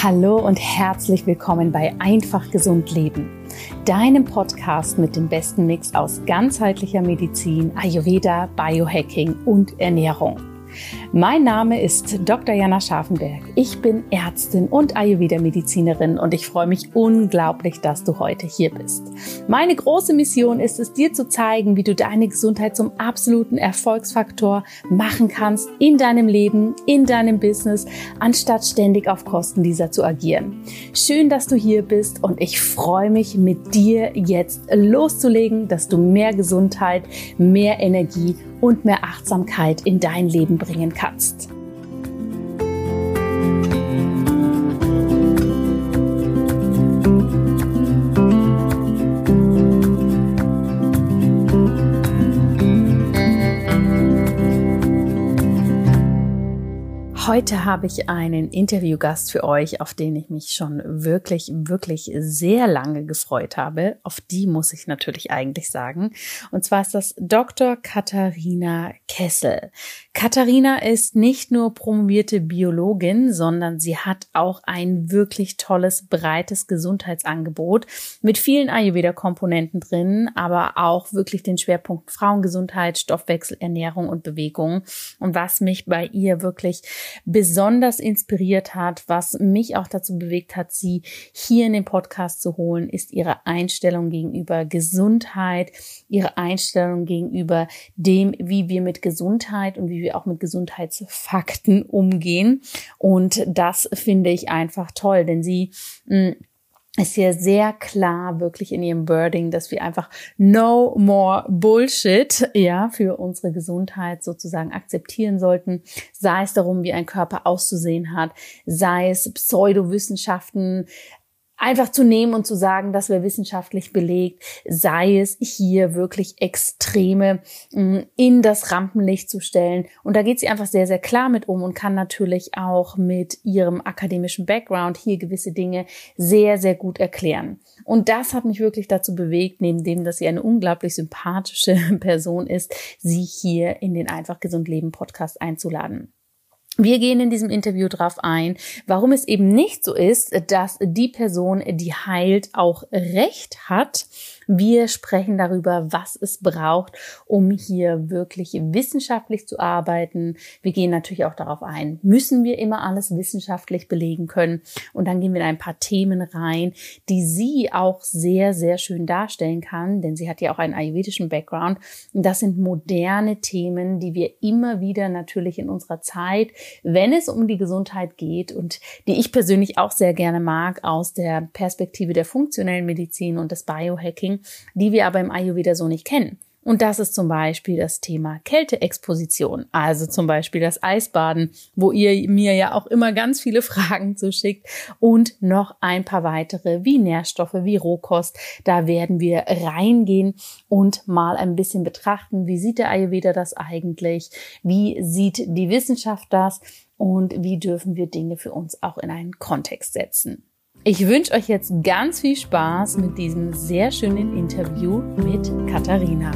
Hallo und herzlich willkommen bei Einfach Gesund Leben, deinem Podcast mit dem besten Mix aus ganzheitlicher Medizin, Ayurveda, Biohacking und Ernährung. Mein Name ist Dr. Jana Scharfenberg. Ich bin Ärztin und Ayurveda-Medizinerin und ich freue mich unglaublich, dass du heute hier bist. Meine große Mission ist es, dir zu zeigen, wie du deine Gesundheit zum absoluten Erfolgsfaktor machen kannst in deinem Leben, in deinem Business, anstatt ständig auf Kosten dieser zu agieren. Schön, dass du hier bist und ich freue mich, mit dir jetzt loszulegen, dass du mehr Gesundheit, mehr Energie und mehr Achtsamkeit in dein Leben bringen kannst. Heute habe ich einen Interviewgast für euch, auf den ich mich schon wirklich, wirklich sehr lange gefreut habe. Auf die muss ich natürlich eigentlich sagen. Und zwar ist das Dr. Katharina Kessel. Katharina ist nicht nur promovierte Biologin, sondern sie hat auch ein wirklich tolles, breites Gesundheitsangebot mit vielen Ayurveda-Komponenten drin, aber auch wirklich den Schwerpunkt Frauengesundheit, Stoffwechsel, Ernährung und Bewegung. Und was mich bei ihr wirklich besonders inspiriert hat, was mich auch dazu bewegt hat, sie hier in den Podcast zu holen, ist ihre Einstellung gegenüber Gesundheit, ihre Einstellung gegenüber dem, wie wir mit Gesundheit und wie wir auch mit Gesundheitsfakten umgehen. Und das finde ich einfach toll, denn sie mh, mm, ist hier sehr klar wirklich in ihrem Wording, dass wir einfach no more Bullshit, ja, für unsere Gesundheit sozusagen akzeptieren sollten. Sei es darum, wie ein Körper auszusehen hat, sei es Pseudowissenschaften, einfach zu nehmen und zu sagen, das wäre wissenschaftlich belegt, sei es hier wirklich Extreme mm, in das Rampenlicht zu stellen. Und da geht sie einfach sehr, sehr klar mit um und kann natürlich auch mit ihrem akademischen Background hier gewisse Dinge sehr, sehr gut erklären. Und das hat mich wirklich dazu bewegt, neben dem, dass sie eine unglaublich sympathische Person ist, sie hier in den Einfach Gesund Leben Podcast einzuladen. Wir gehen in diesem Interview darauf ein, warum es eben nicht so ist, dass die Person, die heilt, auch Recht hat wir sprechen darüber, was es braucht, um hier wirklich wissenschaftlich zu arbeiten. Wir gehen natürlich auch darauf ein, müssen wir immer alles wissenschaftlich belegen können? Und dann gehen wir in ein paar Themen rein, die sie auch sehr, sehr schön darstellen kann, denn sie hat ja auch einen ayurvedischen Background. Und das sind moderne Themen, die wir immer wieder natürlich in unserer Zeit, wenn es um die Gesundheit geht und die ich persönlich auch sehr gerne mag aus der Perspektive der funktionellen Medizin und des Biohacking, die wir aber im Ayurveda so nicht kennen. Und das ist zum Beispiel das Thema Kälteexposition, also zum Beispiel das Eisbaden, wo ihr mir ja auch immer ganz viele Fragen zuschickt und noch ein paar weitere wie Nährstoffe, wie Rohkost. Da werden wir reingehen und mal ein bisschen betrachten, wie sieht der Ayurveda das eigentlich, wie sieht die Wissenschaft das und wie dürfen wir Dinge für uns auch in einen Kontext setzen. Ich wünsche euch jetzt ganz viel Spaß mit diesem sehr schönen Interview mit Katharina.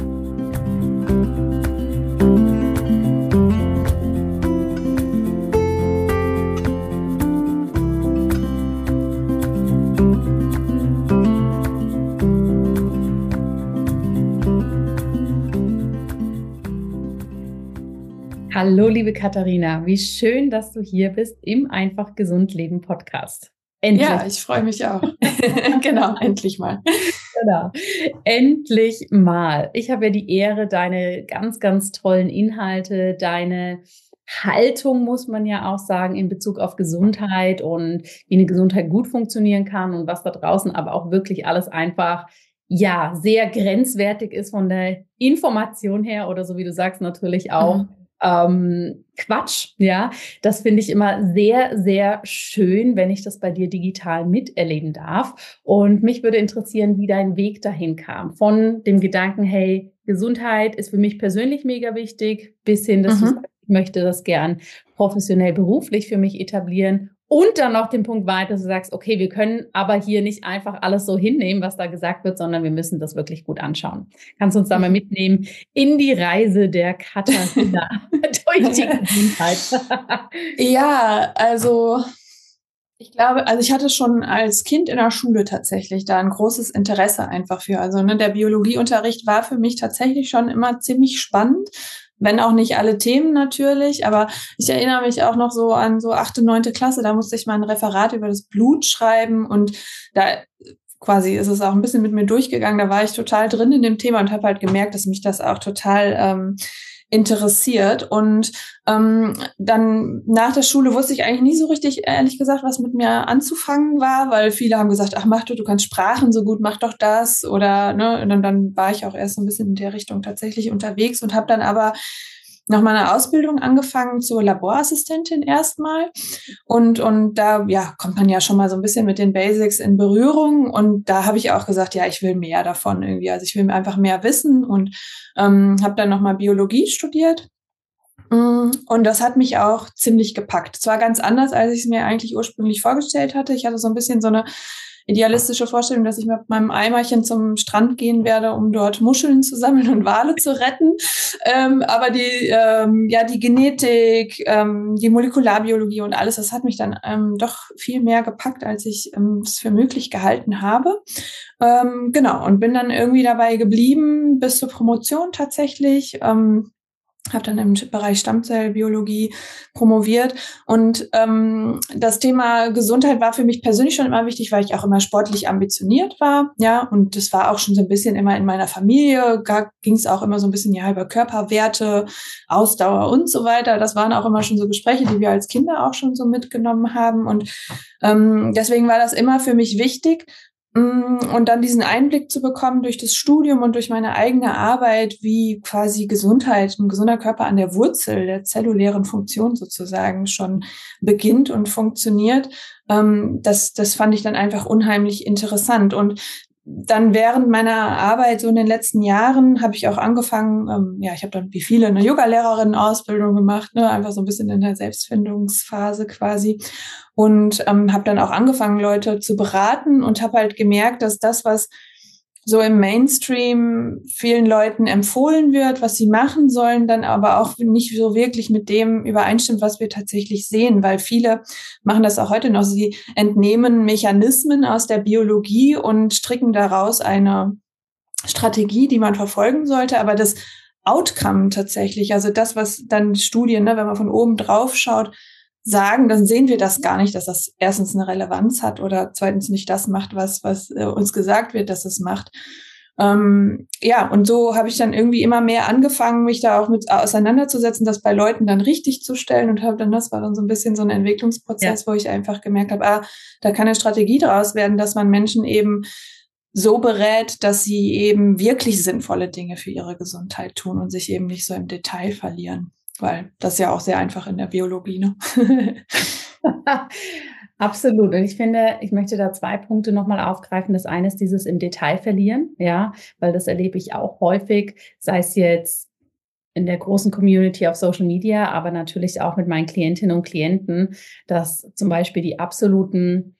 Hallo, liebe Katharina, wie schön, dass du hier bist im Einfach Gesund Leben Podcast. Endlich. Ja, ich freue mich auch. genau, endlich mal. Genau. Endlich mal. Ich habe ja die Ehre, deine ganz, ganz tollen Inhalte, deine Haltung, muss man ja auch sagen, in Bezug auf Gesundheit und wie eine Gesundheit gut funktionieren kann und was da draußen aber auch wirklich alles einfach ja, sehr grenzwertig ist von der Information her oder so wie du sagst, natürlich auch mhm ähm, Quatsch. Ja, das finde ich immer sehr, sehr schön, wenn ich das bei dir digital miterleben darf. Und mich würde interessieren, wie dein Weg dahin kam. Von dem Gedanken, hey, Gesundheit ist für mich persönlich mega wichtig, bis hin, dass mhm. du sagst, ich möchte das gern professionell beruflich für mich etablieren und dann noch den Punkt weiter, dass du sagst, okay, wir können aber hier nicht einfach alles so hinnehmen, was da gesagt wird, sondern wir müssen das wirklich gut anschauen. Kannst du uns da mal mitnehmen in die Reise der Katharina durch die Gesundheit? ja, also ich glaube, also ich hatte schon als Kind in der Schule tatsächlich da ein großes Interesse einfach für. Also ne, der Biologieunterricht war für mich tatsächlich schon immer ziemlich spannend wenn auch nicht alle Themen natürlich, aber ich erinnere mich auch noch so an so achte, neunte Klasse, da musste ich mal ein Referat über das Blut schreiben und da quasi ist es auch ein bisschen mit mir durchgegangen, da war ich total drin in dem Thema und habe halt gemerkt, dass mich das auch total ähm, interessiert. Und ähm, dann nach der Schule wusste ich eigentlich nie so richtig, ehrlich gesagt, was mit mir anzufangen war, weil viele haben gesagt, ach mach du, du kannst Sprachen so gut, mach doch das. Oder ne, und dann, dann war ich auch erst so ein bisschen in der Richtung tatsächlich unterwegs und habe dann aber noch mal eine Ausbildung angefangen zur Laborassistentin erstmal. Und, und da ja, kommt man ja schon mal so ein bisschen mit den Basics in Berührung. Und da habe ich auch gesagt, ja, ich will mehr davon irgendwie. Also ich will einfach mehr wissen und ähm, habe dann noch mal Biologie studiert. Mm, und das hat mich auch ziemlich gepackt. Zwar ganz anders, als ich es mir eigentlich ursprünglich vorgestellt hatte. Ich hatte so ein bisschen so eine idealistische Vorstellung, dass ich mit meinem Eimerchen zum Strand gehen werde, um dort Muscheln zu sammeln und Wale zu retten. Ähm, aber die, ähm, ja, die Genetik, ähm, die Molekularbiologie und alles, das hat mich dann ähm, doch viel mehr gepackt, als ich ähm, es für möglich gehalten habe. Ähm, genau, und bin dann irgendwie dabei geblieben bis zur Promotion tatsächlich. Ähm, habe dann im Bereich Stammzellbiologie promoviert. Und ähm, das Thema Gesundheit war für mich persönlich schon immer wichtig, weil ich auch immer sportlich ambitioniert war, ja. Und das war auch schon so ein bisschen immer in meiner Familie, ging es auch immer so ein bisschen ja über Körperwerte, Ausdauer und so weiter. Das waren auch immer schon so Gespräche, die wir als Kinder auch schon so mitgenommen haben. Und ähm, deswegen war das immer für mich wichtig und dann diesen Einblick zu bekommen durch das Studium und durch meine eigene Arbeit, wie quasi Gesundheit, ein gesunder Körper an der Wurzel der zellulären Funktion sozusagen schon beginnt und funktioniert, ähm, das, das fand ich dann einfach unheimlich interessant. Und dann während meiner Arbeit so in den letzten Jahren habe ich auch angefangen, ähm, ja, ich habe dann wie viele eine Yoga-Lehrerinnen-Ausbildung gemacht, ne, einfach so ein bisschen in der Selbstfindungsphase quasi. Und ähm, habe dann auch angefangen, Leute zu beraten und habe halt gemerkt, dass das, was so im Mainstream vielen Leuten empfohlen wird, was sie machen sollen, dann aber auch nicht so wirklich mit dem übereinstimmt, was wir tatsächlich sehen, weil viele machen das auch heute noch. Sie entnehmen Mechanismen aus der Biologie und stricken daraus eine Strategie, die man verfolgen sollte, aber das Outcome tatsächlich, also das, was dann Studien, ne, wenn man von oben drauf schaut, sagen, dann sehen wir das gar nicht, dass das erstens eine Relevanz hat oder zweitens nicht das macht, was, was äh, uns gesagt wird, dass es macht. Ähm, ja, und so habe ich dann irgendwie immer mehr angefangen, mich da auch mit auseinanderzusetzen, das bei Leuten dann richtig zu stellen und habe dann, das war dann so ein bisschen so ein Entwicklungsprozess, ja. wo ich einfach gemerkt habe, ah, da kann eine Strategie daraus werden, dass man Menschen eben so berät, dass sie eben wirklich sinnvolle Dinge für ihre Gesundheit tun und sich eben nicht so im Detail verlieren weil das ja auch sehr einfach in der Biologie. Ne? Absolut. Und ich finde, ich möchte da zwei Punkte nochmal aufgreifen. Das eine ist dieses im Detail verlieren, ja, weil das erlebe ich auch häufig, sei es jetzt in der großen Community auf Social Media, aber natürlich auch mit meinen Klientinnen und Klienten, dass zum Beispiel die absoluten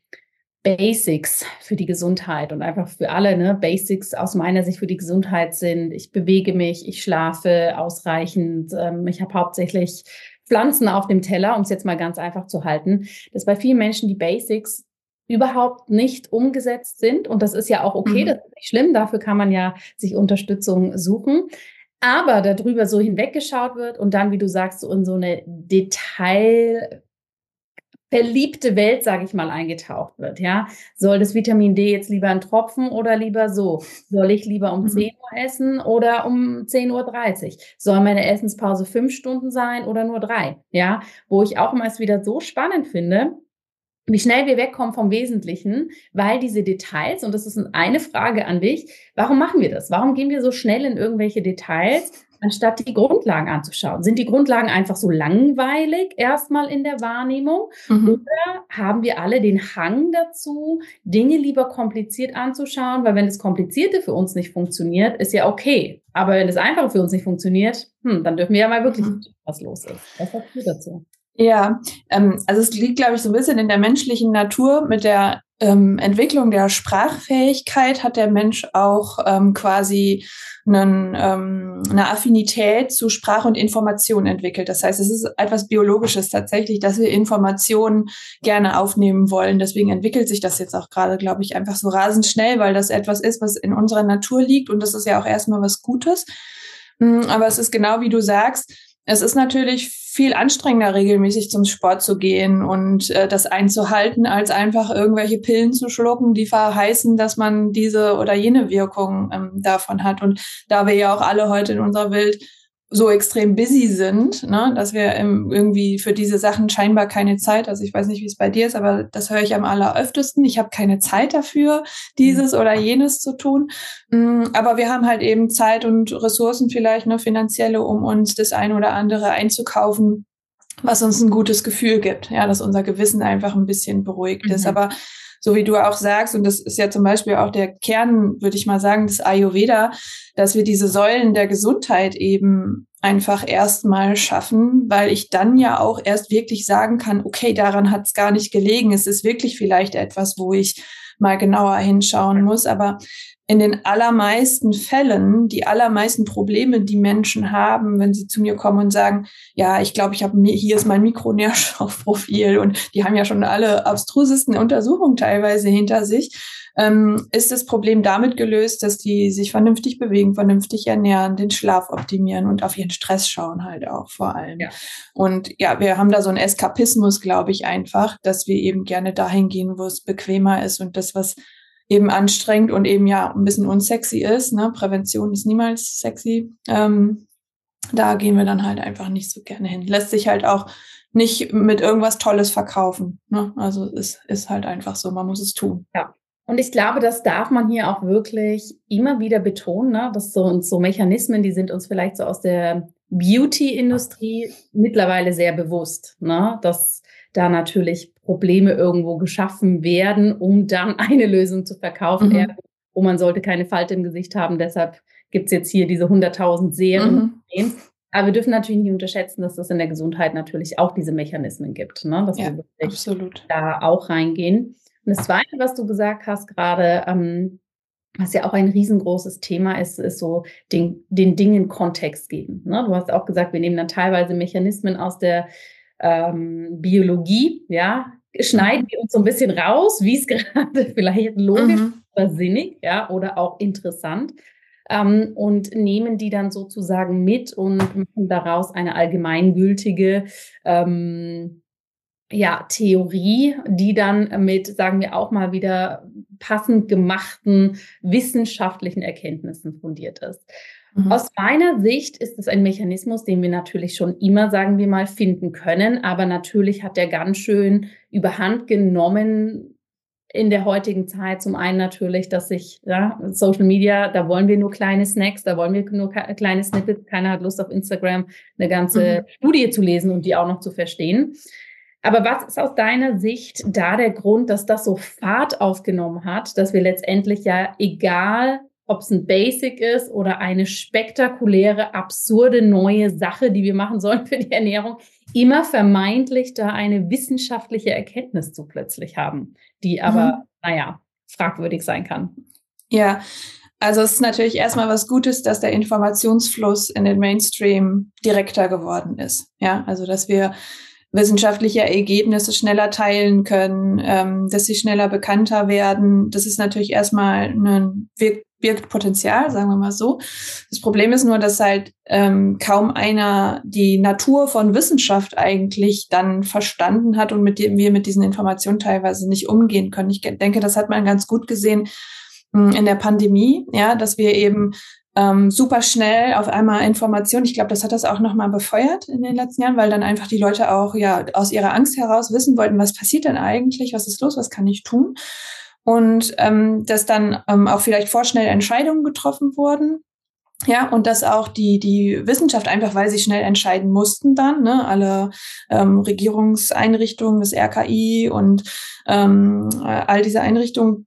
Basics für die Gesundheit und einfach für alle, ne, Basics aus meiner Sicht für die Gesundheit sind. Ich bewege mich, ich schlafe ausreichend, ähm, ich habe hauptsächlich Pflanzen auf dem Teller, um es jetzt mal ganz einfach zu halten, dass bei vielen Menschen die Basics überhaupt nicht umgesetzt sind. Und das ist ja auch okay, mhm. das ist nicht schlimm, dafür kann man ja sich Unterstützung suchen. Aber darüber so hinweggeschaut wird und dann, wie du sagst, so in so eine Detail verliebte Welt, sage ich mal, eingetaucht wird. Ja, soll das Vitamin D jetzt lieber ein Tropfen oder lieber so? Soll ich lieber um mhm. 10 Uhr essen oder um 10.30 Uhr? Soll meine Essenspause fünf Stunden sein oder nur drei? Ja, wo ich auch immer es wieder so spannend finde, wie schnell wir wegkommen vom Wesentlichen, weil diese Details, und das ist eine Frage an dich, warum machen wir das? Warum gehen wir so schnell in irgendwelche Details? Anstatt die Grundlagen anzuschauen. Sind die Grundlagen einfach so langweilig erstmal in der Wahrnehmung? Mhm. Oder haben wir alle den Hang dazu, Dinge lieber kompliziert anzuschauen? Weil wenn das Komplizierte für uns nicht funktioniert, ist ja okay. Aber wenn das Einfache für uns nicht funktioniert, hm, dann dürfen wir ja mal wirklich mhm. was los ist. Was sagst du dazu? Ja, ähm, also es liegt, glaube ich, so ein bisschen in der menschlichen Natur mit der ähm, Entwicklung der Sprachfähigkeit hat der Mensch auch ähm, quasi einen, ähm, eine Affinität zu Sprache und Information entwickelt. Das heißt, es ist etwas Biologisches tatsächlich, dass wir Informationen gerne aufnehmen wollen. Deswegen entwickelt sich das jetzt auch gerade, glaube ich, einfach so rasend schnell, weil das etwas ist, was in unserer Natur liegt und das ist ja auch erstmal was Gutes. Mm, aber es ist genau wie du sagst, es ist natürlich viel anstrengender, regelmäßig zum Sport zu gehen und äh, das einzuhalten, als einfach irgendwelche Pillen zu schlucken, die verheißen, dass man diese oder jene Wirkung ähm, davon hat. Und da wir ja auch alle heute in unserer Welt so extrem busy sind, ne, dass wir irgendwie für diese Sachen scheinbar keine Zeit, also ich weiß nicht, wie es bei dir ist, aber das höre ich am alleröftesten. Ich habe keine Zeit dafür, dieses oder jenes zu tun. Mm, aber wir haben halt eben Zeit und Ressourcen vielleicht, ne, finanzielle, um uns das eine oder andere einzukaufen, was uns ein gutes Gefühl gibt, ja, dass unser Gewissen einfach ein bisschen beruhigt mhm. ist. Aber so wie du auch sagst, und das ist ja zum Beispiel auch der Kern, würde ich mal sagen, des Ayurveda, dass wir diese Säulen der Gesundheit eben einfach erstmal schaffen, weil ich dann ja auch erst wirklich sagen kann, okay, daran hat es gar nicht gelegen. Es ist wirklich vielleicht etwas, wo ich mal genauer hinschauen muss. Aber in den allermeisten Fällen, die allermeisten Probleme, die Menschen haben, wenn sie zu mir kommen und sagen, ja, ich glaube, ich habe hier ist mein Mikronährstoffprofil und die haben ja schon alle abstrusesten Untersuchungen teilweise hinter sich, ähm, ist das Problem damit gelöst, dass die sich vernünftig bewegen, vernünftig ernähren, den Schlaf optimieren und auf ihren Stress schauen halt auch vor allem. Ja. Und ja, wir haben da so einen Eskapismus, glaube ich, einfach, dass wir eben gerne dahin gehen, wo es bequemer ist und das, was eben anstrengend und eben ja ein bisschen unsexy ist. Ne? Prävention ist niemals sexy. Ähm, da gehen wir dann halt einfach nicht so gerne hin. Lässt sich halt auch nicht mit irgendwas Tolles verkaufen. Ne? Also es ist halt einfach so, man muss es tun. Ja. Und ich glaube, das darf man hier auch wirklich immer wieder betonen, ne? dass so, so Mechanismen, die sind uns vielleicht so aus der Beauty-Industrie mittlerweile sehr bewusst, ne? dass da natürlich Probleme irgendwo geschaffen werden, um dann eine Lösung zu verkaufen. Mhm. wo man sollte keine Falte im Gesicht haben, deshalb gibt's jetzt hier diese 100.000 Serien. Mhm. Aber wir dürfen natürlich nicht unterschätzen, dass es in der Gesundheit natürlich auch diese Mechanismen gibt, ne? dass ja, wir wirklich absolut. da auch reingehen. Und das Zweite, was du gesagt hast gerade, ähm, was ja auch ein riesengroßes Thema ist, ist so den, den Dingen Kontext geben. Ne? Du hast auch gesagt, wir nehmen dann teilweise Mechanismen aus der ähm, Biologie, ja, schneiden wir uns so ein bisschen raus, wie es gerade vielleicht logisch mhm. oder sinnig, ja, oder auch interessant. Ähm, und nehmen die dann sozusagen mit und machen daraus eine allgemeingültige ähm, ja, Theorie, die dann mit, sagen wir auch mal wieder, passend gemachten wissenschaftlichen Erkenntnissen fundiert ist. Mhm. Aus meiner Sicht ist es ein Mechanismus, den wir natürlich schon immer, sagen wir mal, finden können, aber natürlich hat der ganz schön überhand genommen in der heutigen Zeit. Zum einen natürlich, dass sich ja, Social Media, da wollen wir nur kleine Snacks, da wollen wir nur kleine Snippets. Keiner hat Lust auf Instagram eine ganze mhm. Studie zu lesen und die auch noch zu verstehen. Aber was ist aus deiner Sicht da der Grund, dass das so Fahrt aufgenommen hat, dass wir letztendlich ja, egal ob es ein Basic ist oder eine spektakuläre, absurde neue Sache, die wir machen sollen für die Ernährung, immer vermeintlich da eine wissenschaftliche Erkenntnis zu plötzlich haben, die aber, mhm. naja, fragwürdig sein kann. Ja, also es ist natürlich erstmal was Gutes, dass der Informationsfluss in den Mainstream direkter geworden ist. Ja, also dass wir wissenschaftliche Ergebnisse schneller teilen können, ähm, dass sie schneller bekannter werden. Das ist natürlich erstmal ein wirkt Potenzial, sagen wir mal so. Das Problem ist nur, dass halt ähm, kaum einer die Natur von Wissenschaft eigentlich dann verstanden hat und mit dem wir mit diesen Informationen teilweise nicht umgehen können. Ich denke, das hat man ganz gut gesehen hm, in der Pandemie, ja, dass wir eben ähm, super schnell auf einmal Informationen. Ich glaube, das hat das auch nochmal befeuert in den letzten Jahren, weil dann einfach die Leute auch ja aus ihrer Angst heraus wissen wollten, was passiert denn eigentlich, was ist los, was kann ich tun? Und ähm, dass dann ähm, auch vielleicht vorschnell Entscheidungen getroffen wurden. Ja, und dass auch die, die Wissenschaft einfach, weil sie schnell entscheiden mussten dann, ne, alle ähm, Regierungseinrichtungen, das RKI und ähm, all diese Einrichtungen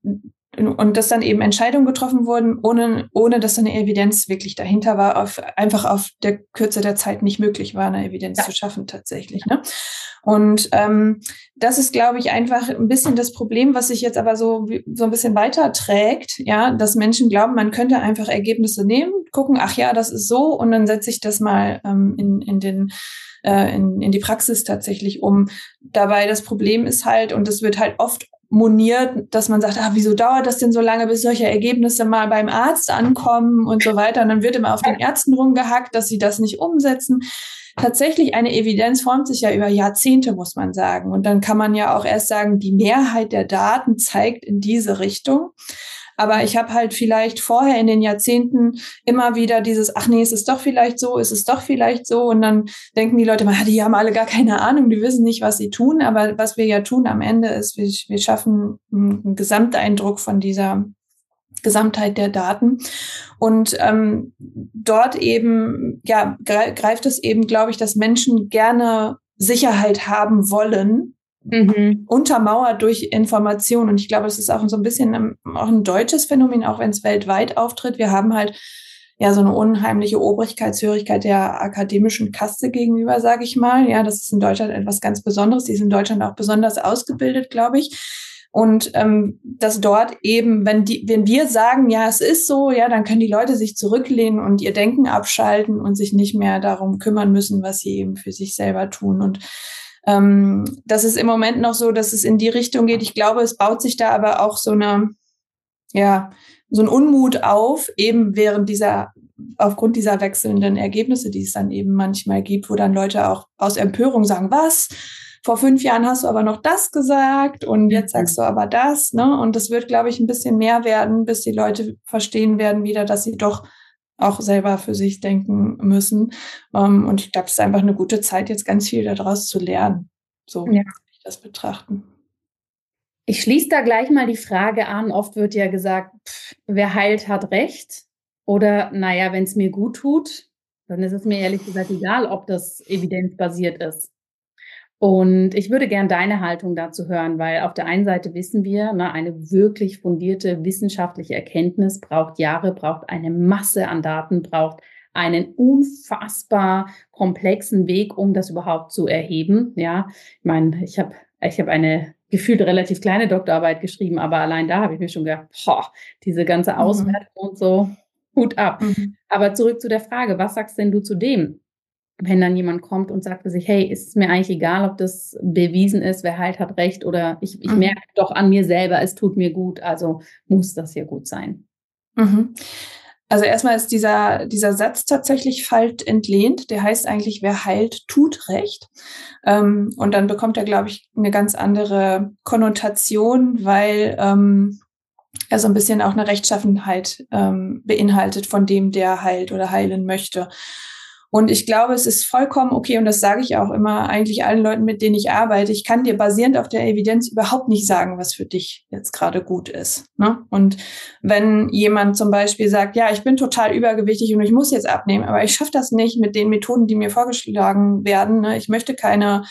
und dass dann eben Entscheidungen getroffen wurden, ohne, ohne dass eine Evidenz wirklich dahinter war, auf, einfach auf der Kürze der Zeit nicht möglich war, eine Evidenz ja. zu schaffen tatsächlich. Ne? Und ähm, das ist, glaube ich, einfach ein bisschen das Problem, was sich jetzt aber so, so ein bisschen weiter trägt, ja, dass Menschen glauben, man könnte einfach Ergebnisse nehmen, gucken, ach ja, das ist so, und dann setze ich das mal ähm, in, in den äh, in, in die Praxis tatsächlich um. Dabei das Problem ist halt, und das wird halt oft moniert, dass man sagt, ah, wieso dauert das denn so lange, bis solche Ergebnisse mal beim Arzt ankommen und so weiter. Und dann wird immer auf den Ärzten rumgehackt, dass sie das nicht umsetzen. Tatsächlich eine Evidenz formt sich ja über Jahrzehnte, muss man sagen. Und dann kann man ja auch erst sagen, die Mehrheit der Daten zeigt in diese Richtung. Aber ich habe halt vielleicht vorher in den Jahrzehnten immer wieder dieses, ach nee, ist es doch vielleicht so, ist es doch vielleicht so. Und dann denken die Leute mal, die haben alle gar keine Ahnung, die wissen nicht, was sie tun. Aber was wir ja tun am Ende ist, wir, wir schaffen einen Gesamteindruck von dieser Gesamtheit der Daten. Und ähm, dort eben, ja, greift es eben, glaube ich, dass Menschen gerne Sicherheit haben wollen mhm. untermauert durch Information. Und ich glaube, es ist auch so ein bisschen ein, auch ein deutsches Phänomen, auch wenn es weltweit auftritt. Wir haben halt ja so eine unheimliche Obrigkeitshörigkeit der akademischen Kaste gegenüber, sage ich mal. Ja, das ist in Deutschland etwas ganz Besonderes. Die ist in Deutschland auch besonders ausgebildet, glaube ich. Und ähm, dass dort eben, wenn die, wenn wir sagen, ja, es ist so, ja, dann können die Leute sich zurücklehnen und ihr Denken abschalten und sich nicht mehr darum kümmern müssen, was sie eben für sich selber tun. Und ähm, das ist im Moment noch so, dass es in die Richtung geht. Ich glaube, es baut sich da aber auch so eine, ja, so ein Unmut auf, eben während dieser, aufgrund dieser wechselnden Ergebnisse, die es dann eben manchmal gibt, wo dann Leute auch aus Empörung sagen, was? Vor fünf Jahren hast du aber noch das gesagt und jetzt mhm. sagst du aber das, ne? Und das wird, glaube ich, ein bisschen mehr werden, bis die Leute verstehen werden wieder, dass sie doch auch selber für sich denken müssen. Ähm, und ich glaube, es ist einfach eine gute Zeit, jetzt ganz viel daraus zu lernen. So ja. ich das betrachten. Ich schließe da gleich mal die Frage an. Oft wird ja gesagt, pff, wer heilt, hat Recht. Oder, naja, wenn es mir gut tut, dann ist es mir ehrlich gesagt egal, ob das evidenzbasiert ist. Und ich würde gern deine Haltung dazu hören, weil auf der einen Seite wissen wir, ne, eine wirklich fundierte wissenschaftliche Erkenntnis braucht Jahre, braucht eine Masse an Daten, braucht einen unfassbar komplexen Weg, um das überhaupt zu erheben. Ja, ich meine, ich habe ich habe eine gefühlt relativ kleine Doktorarbeit geschrieben, aber allein da habe ich mir schon gedacht, boah, diese ganze mhm. Auswertung mhm. und so, Hut ab. Mhm. Aber zurück zu der Frage, was sagst denn du zu dem? Wenn dann jemand kommt und sagt sich, hey, ist es mir eigentlich egal, ob das bewiesen ist, wer halt hat recht oder ich, ich mhm. merke doch an mir selber, es tut mir gut, also muss das hier gut sein. Mhm. Also erstmal ist dieser, dieser Satz tatsächlich falsch entlehnt. Der heißt eigentlich, wer heilt, tut recht. Ähm, und dann bekommt er, glaube ich, eine ganz andere Konnotation, weil ähm, er so ein bisschen auch eine Rechtschaffenheit ähm, beinhaltet von dem, der heilt oder heilen möchte. Und ich glaube, es ist vollkommen okay, und das sage ich auch immer eigentlich allen Leuten, mit denen ich arbeite. Ich kann dir basierend auf der Evidenz überhaupt nicht sagen, was für dich jetzt gerade gut ist. Ne? Und wenn jemand zum Beispiel sagt, ja, ich bin total übergewichtig und ich muss jetzt abnehmen, aber ich schaffe das nicht mit den Methoden, die mir vorgeschlagen werden. Ne? Ich möchte keine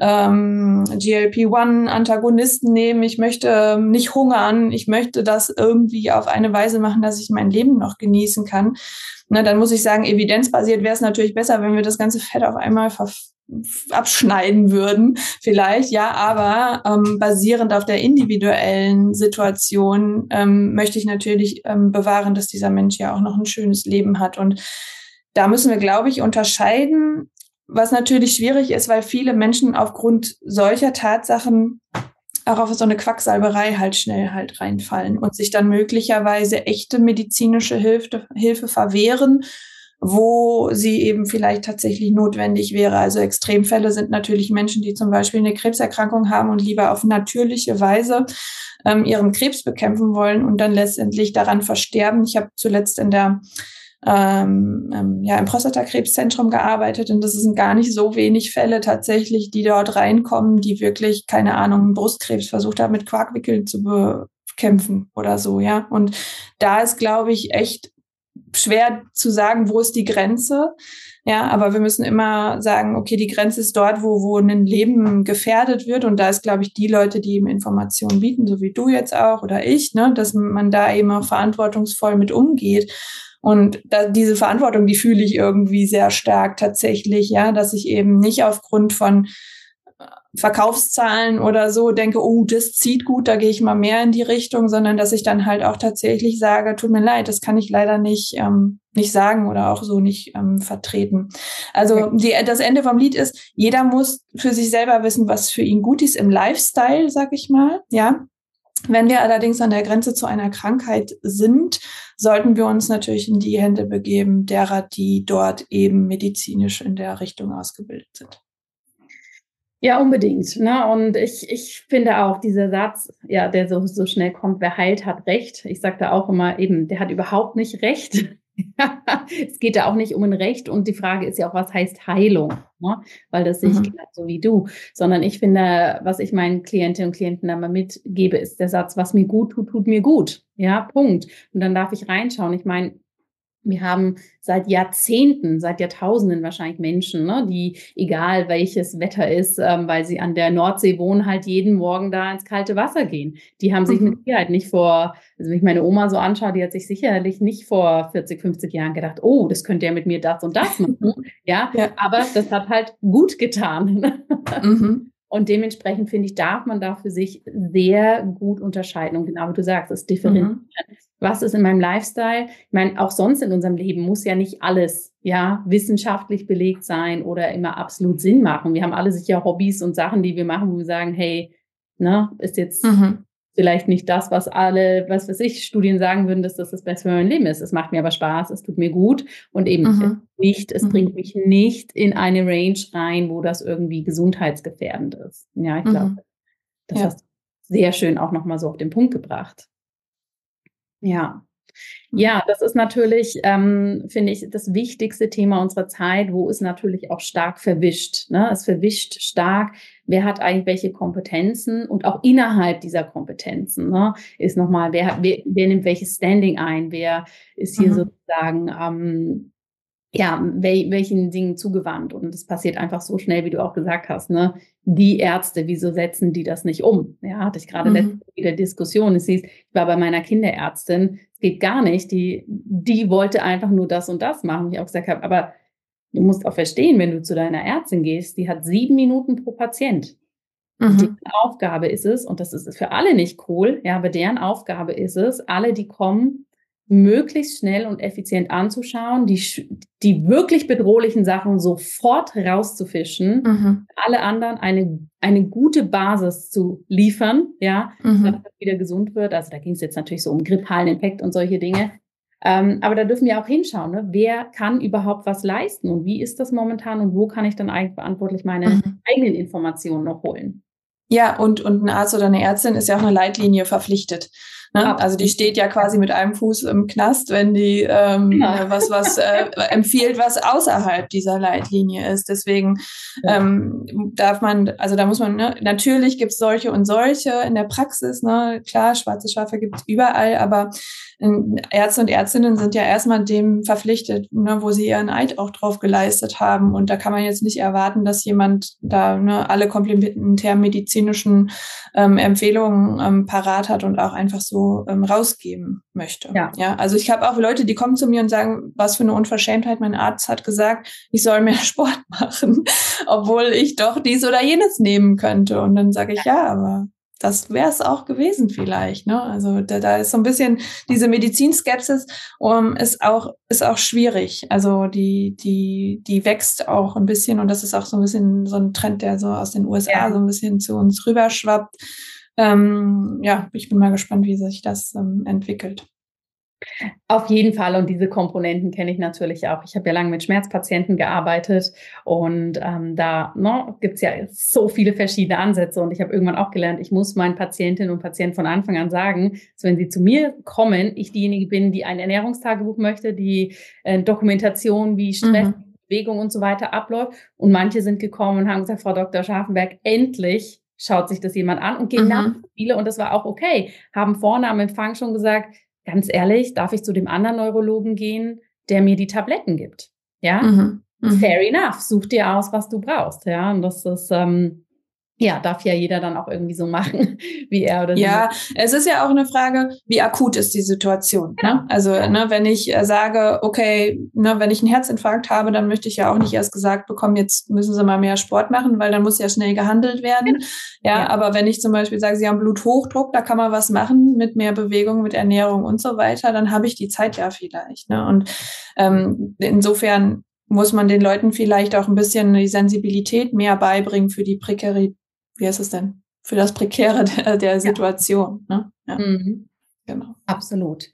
ähm, GLP-1-Antagonisten nehmen, ich möchte ähm, nicht hungern, ich möchte das irgendwie auf eine Weise machen, dass ich mein Leben noch genießen kann. Na, dann muss ich sagen, evidenzbasiert wäre es natürlich besser, wenn wir das ganze Fett auf einmal abschneiden würden, vielleicht, ja, aber ähm, basierend auf der individuellen Situation ähm, möchte ich natürlich ähm, bewahren, dass dieser Mensch ja auch noch ein schönes Leben hat. Und da müssen wir, glaube ich, unterscheiden, was natürlich schwierig ist, weil viele Menschen aufgrund solcher Tatsachen auch auf so eine Quacksalberei halt schnell halt reinfallen und sich dann möglicherweise echte medizinische Hilfe, Hilfe verwehren wo sie eben vielleicht tatsächlich notwendig wäre. Also Extremfälle sind natürlich Menschen, die zum Beispiel eine Krebserkrankung haben und lieber auf natürliche Weise ähm, ihren Krebs bekämpfen wollen und dann letztendlich daran versterben. Ich habe zuletzt in der ähm, ähm, ja, im Prostatakrebszentrum gearbeitet und das sind gar nicht so wenig Fälle tatsächlich, die dort reinkommen, die wirklich, keine Ahnung, Brustkrebs versucht haben, mit Quarkwickeln zu bekämpfen oder so, ja. Und da ist, glaube ich, echt schwer zu sagen, wo ist die Grenze. Ja, aber wir müssen immer sagen, okay, die Grenze ist dort, wo, wo ein Leben gefährdet wird. Und da ist, glaube ich, die Leute, die eben Informationen bieten, so wie du jetzt auch oder ich, ne, dass man da eben auch verantwortungsvoll mit umgeht. Und da, diese Verantwortung, die fühle ich irgendwie sehr stark tatsächlich, ja, dass ich eben nicht aufgrund von Verkaufszahlen oder so denke, oh, das zieht gut, da gehe ich mal mehr in die Richtung, sondern dass ich dann halt auch tatsächlich sage, tut mir leid, das kann ich leider nicht, ähm, nicht sagen oder auch so nicht ähm, vertreten. Also die, das Ende vom Lied ist, jeder muss für sich selber wissen, was für ihn gut ist im Lifestyle, sag ich mal, ja. Wenn wir allerdings an der Grenze zu einer Krankheit sind, sollten wir uns natürlich in die Hände begeben derer, die dort eben medizinisch in der Richtung ausgebildet sind. Ja, unbedingt. Ne? Und ich, ich finde auch dieser Satz, ja, der so, so schnell kommt, wer heilt, hat Recht. Ich sage da auch immer eben, der hat überhaupt nicht Recht. es geht da auch nicht um ein Recht. Und die Frage ist ja auch, was heißt Heilung? Ne? Weil das nicht mhm. so wie du. Sondern ich finde, was ich meinen Klientinnen und Klienten da mal mitgebe, ist der Satz, was mir gut tut, tut mir gut. Ja, Punkt. Und dann darf ich reinschauen. Ich meine, wir haben seit Jahrzehnten, seit Jahrtausenden wahrscheinlich Menschen, ne, die, egal welches Wetter ist, ähm, weil sie an der Nordsee wohnen, halt jeden Morgen da ins kalte Wasser gehen. Die haben sich mhm. mit Sicherheit nicht vor, also wenn ich meine Oma so anschaue, die hat sich sicherlich nicht vor 40, 50 Jahren gedacht, oh, das könnte ja mit mir das und das machen. ja, ja, aber das hat halt gut getan. mhm. Und dementsprechend finde ich, darf man da für sich sehr gut unterscheiden. Und genau wie du sagst, es differenzieren. Mhm. Was ist in meinem Lifestyle? Ich meine, auch sonst in unserem Leben muss ja nicht alles, ja, wissenschaftlich belegt sein oder immer absolut Sinn machen. Wir haben alle sicher Hobbys und Sachen, die wir machen, wo wir sagen, hey, ne, ist jetzt mhm vielleicht nicht das, was alle, was weiß ich, Studien sagen würden, dass das das Beste für mein Leben ist. Es macht mir aber Spaß, es tut mir gut und eben mhm. nicht, es mhm. bringt mich nicht in eine Range rein, wo das irgendwie gesundheitsgefährdend ist. Ja, ich glaube, mhm. das ja. hast du sehr schön auch nochmal so auf den Punkt gebracht. Ja. Ja, das ist natürlich, ähm, finde ich, das wichtigste Thema unserer Zeit, wo es natürlich auch stark verwischt. Ne? Es verwischt stark, wer hat eigentlich welche Kompetenzen und auch innerhalb dieser Kompetenzen ne, ist nochmal, wer, wer, wer nimmt welches Standing ein, wer ist hier mhm. sozusagen ähm, ja, wel, welchen Dingen zugewandt. Und es passiert einfach so schnell, wie du auch gesagt hast, ne? Die Ärzte, wieso setzen die das nicht um? Ja, hatte ich gerade mhm. letzte wieder Diskussion. Es hieß, ich war bei meiner Kinderärztin, es geht gar nicht. Die, die wollte einfach nur das und das machen. Ich auch gesagt habe, aber du musst auch verstehen, wenn du zu deiner Ärztin gehst, die hat sieben Minuten pro Patient. Mhm. Die Aufgabe ist es, und das ist für alle nicht cool, ja, aber deren Aufgabe ist es, alle, die kommen, möglichst schnell und effizient anzuschauen, die, die wirklich bedrohlichen Sachen sofort rauszufischen, mhm. alle anderen eine, eine gute Basis zu liefern, ja, mhm. damit es wieder gesund wird. Also da ging es jetzt natürlich so um grippalen Infekt und solche Dinge. Ähm, aber da dürfen wir auch hinschauen, ne? wer kann überhaupt was leisten und wie ist das momentan und wo kann ich dann eigentlich verantwortlich meine mhm. eigenen Informationen noch holen. Ja, und, und ein Arzt oder eine Ärztin ist ja auch eine Leitlinie verpflichtet. Ne? Also die steht ja quasi mit einem Fuß im Knast, wenn die ähm, ja. was was äh, empfiehlt, was außerhalb dieser Leitlinie ist. Deswegen ja. ähm, darf man, also da muss man, ne, natürlich gibt's solche und solche in der Praxis, ne, klar, schwarze Schafe gibt's überall, aber Ärzte und Ärztinnen sind ja erstmal dem verpflichtet, ne, wo sie ihren Eid auch drauf geleistet haben. Und da kann man jetzt nicht erwarten, dass jemand da ne, alle komplementären medizinischen ähm, Empfehlungen ähm, parat hat und auch einfach so ähm, rausgeben möchte. Ja. ja also ich habe auch Leute, die kommen zu mir und sagen, was für eine Unverschämtheit, mein Arzt hat gesagt, ich soll mehr Sport machen, obwohl ich doch dies oder jenes nehmen könnte. Und dann sage ich, ja, aber das wäre es auch gewesen vielleicht. Ne? Also da, da ist so ein bisschen diese Medizinskepsis um, ist auch ist auch schwierig. Also die die die wächst auch ein bisschen und das ist auch so ein bisschen so ein Trend, der so aus den USA ja. so ein bisschen zu uns rüberschwappt. Ähm, ja, ich bin mal gespannt, wie sich das ähm, entwickelt. Auf jeden Fall. Und diese Komponenten kenne ich natürlich auch. Ich habe ja lange mit Schmerzpatienten gearbeitet und ähm, da ne, gibt es ja so viele verschiedene Ansätze. Und ich habe irgendwann auch gelernt, ich muss meinen Patientinnen und Patienten von Anfang an sagen, dass wenn sie zu mir kommen, ich diejenige bin, die ein Ernährungstagebuch möchte, die äh, Dokumentation wie Stress, mhm. Bewegung und so weiter abläuft. Und manche sind gekommen und haben gesagt, Frau Dr. Scharfenberg, endlich schaut sich das jemand an. Und genau mhm. viele, und das war auch okay, haben vorne am Empfang schon gesagt, ganz ehrlich, darf ich zu dem anderen Neurologen gehen, der mir die Tabletten gibt? Ja, mhm. Mhm. fair enough. Such dir aus, was du brauchst. Ja, und das ist, ähm, ja, darf ja jeder dann auch irgendwie so machen, wie er oder sie. Ja, es ist ja auch eine Frage, wie akut ist die Situation. Ne? Also, ne, wenn ich äh, sage, okay, ne, wenn ich einen Herzinfarkt habe, dann möchte ich ja auch nicht erst gesagt bekommen, jetzt müssen Sie mal mehr Sport machen, weil dann muss ja schnell gehandelt werden. Ja, ja, aber wenn ich zum Beispiel sage, Sie haben Bluthochdruck, da kann man was machen mit mehr Bewegung, mit Ernährung und so weiter, dann habe ich die Zeit ja vielleicht. Ne? Und ähm, insofern muss man den Leuten vielleicht auch ein bisschen die Sensibilität mehr beibringen für die Prekarität wie heißt es denn, für das Prekäre der, der Situation. Ne? Ja. Mhm. Genau. Absolut.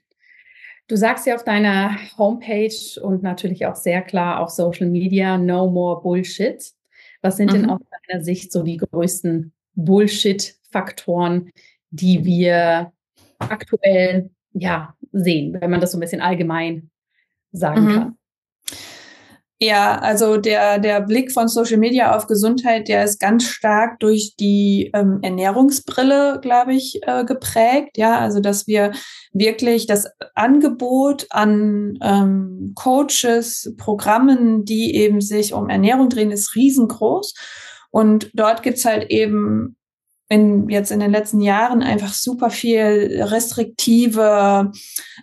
Du sagst ja auf deiner Homepage und natürlich auch sehr klar auf Social Media, no more Bullshit. Was sind mhm. denn aus deiner Sicht so die größten Bullshit-Faktoren, die wir aktuell ja sehen, wenn man das so ein bisschen allgemein sagen mhm. kann? Ja, also der, der Blick von Social Media auf Gesundheit, der ist ganz stark durch die ähm, Ernährungsbrille, glaube ich, äh, geprägt. Ja, also dass wir wirklich das Angebot an ähm, Coaches, Programmen, die eben sich um Ernährung drehen, ist riesengroß. Und dort gibt's halt eben in, jetzt in den letzten Jahren einfach super viel restriktive,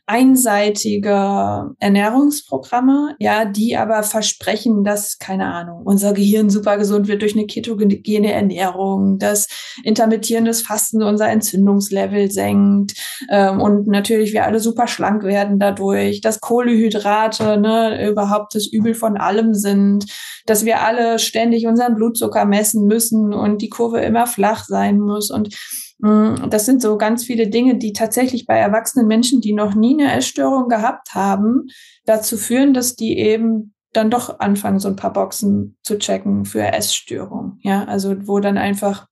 einseitige Ernährungsprogramme, ja, die aber versprechen, dass, keine Ahnung, unser Gehirn super gesund wird durch eine ketogene Ernährung, dass intermittierendes Fasten unser Entzündungslevel senkt ähm, und natürlich wir alle super schlank werden dadurch, dass Kohlehydrate ne, überhaupt das Übel von allem sind, dass wir alle ständig unseren Blutzucker messen müssen und die Kurve immer flach sein sein muss. Und mh, mm, das sind so ganz viele Dinge, die tatsächlich bei erwachsenen Menschen, die noch nie eine Essstörung gehabt haben, dazu führen, dass die eben dann doch anfangen, so ein paar Boxen zu checken für Essstörung. Ja, also wo dann einfach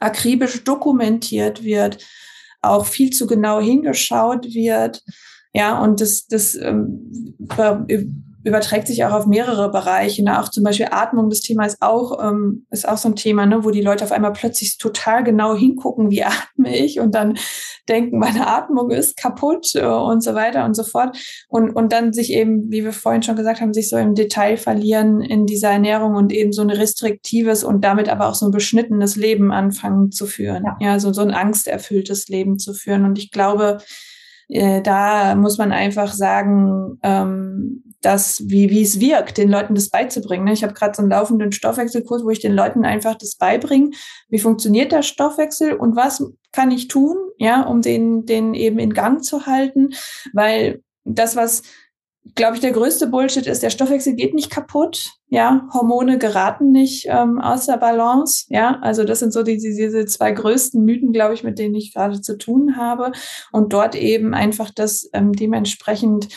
akribisch dokumentiert wird, auch viel zu genau hingeschaut wird. Ja, und das, das ähm, überträgt sich auch auf mehrere Bereiche. Ne? Auch zum Beispiel Atmung, das Thema ist auch, ähm, ist auch so ein Thema, ne? wo die Leute auf einmal plötzlich total genau hingucken, wie atme ich und dann denken, meine Atmung ist kaputt äh, und so weiter und so fort. Und, und dann sich eben, wie wir vorhin schon gesagt haben, sich so im Detail verlieren in dieser Ernährung und eben so ein restriktives und damit aber auch so ein beschnittenes Leben anfangen zu führen. Ja, ja so, so ein angsterfülltes Leben zu führen. Und ich glaube, äh, da muss man einfach sagen, ähm, dass, wie, wie es wirkt, den Leuten das beizubringen. Ne? Ich habe gerade so einen laufenden Stoffwechselkurs, wo ich den Leuten einfach das beibringe, wie funktioniert der Stoffwechsel und was kann ich tun, ja, um den, den eben in Gang zu halten. Weil das, was glaube ich, der größte Bullshit ist, der Stoffwechsel geht nicht kaputt. Ja, Hormone geraten nicht ähm, aus der Balance. Ja, also das sind so die, diese zwei größten Mythen, glaube ich, mit denen ich gerade zu tun habe. Und dort eben einfach das ähm, dementsprechend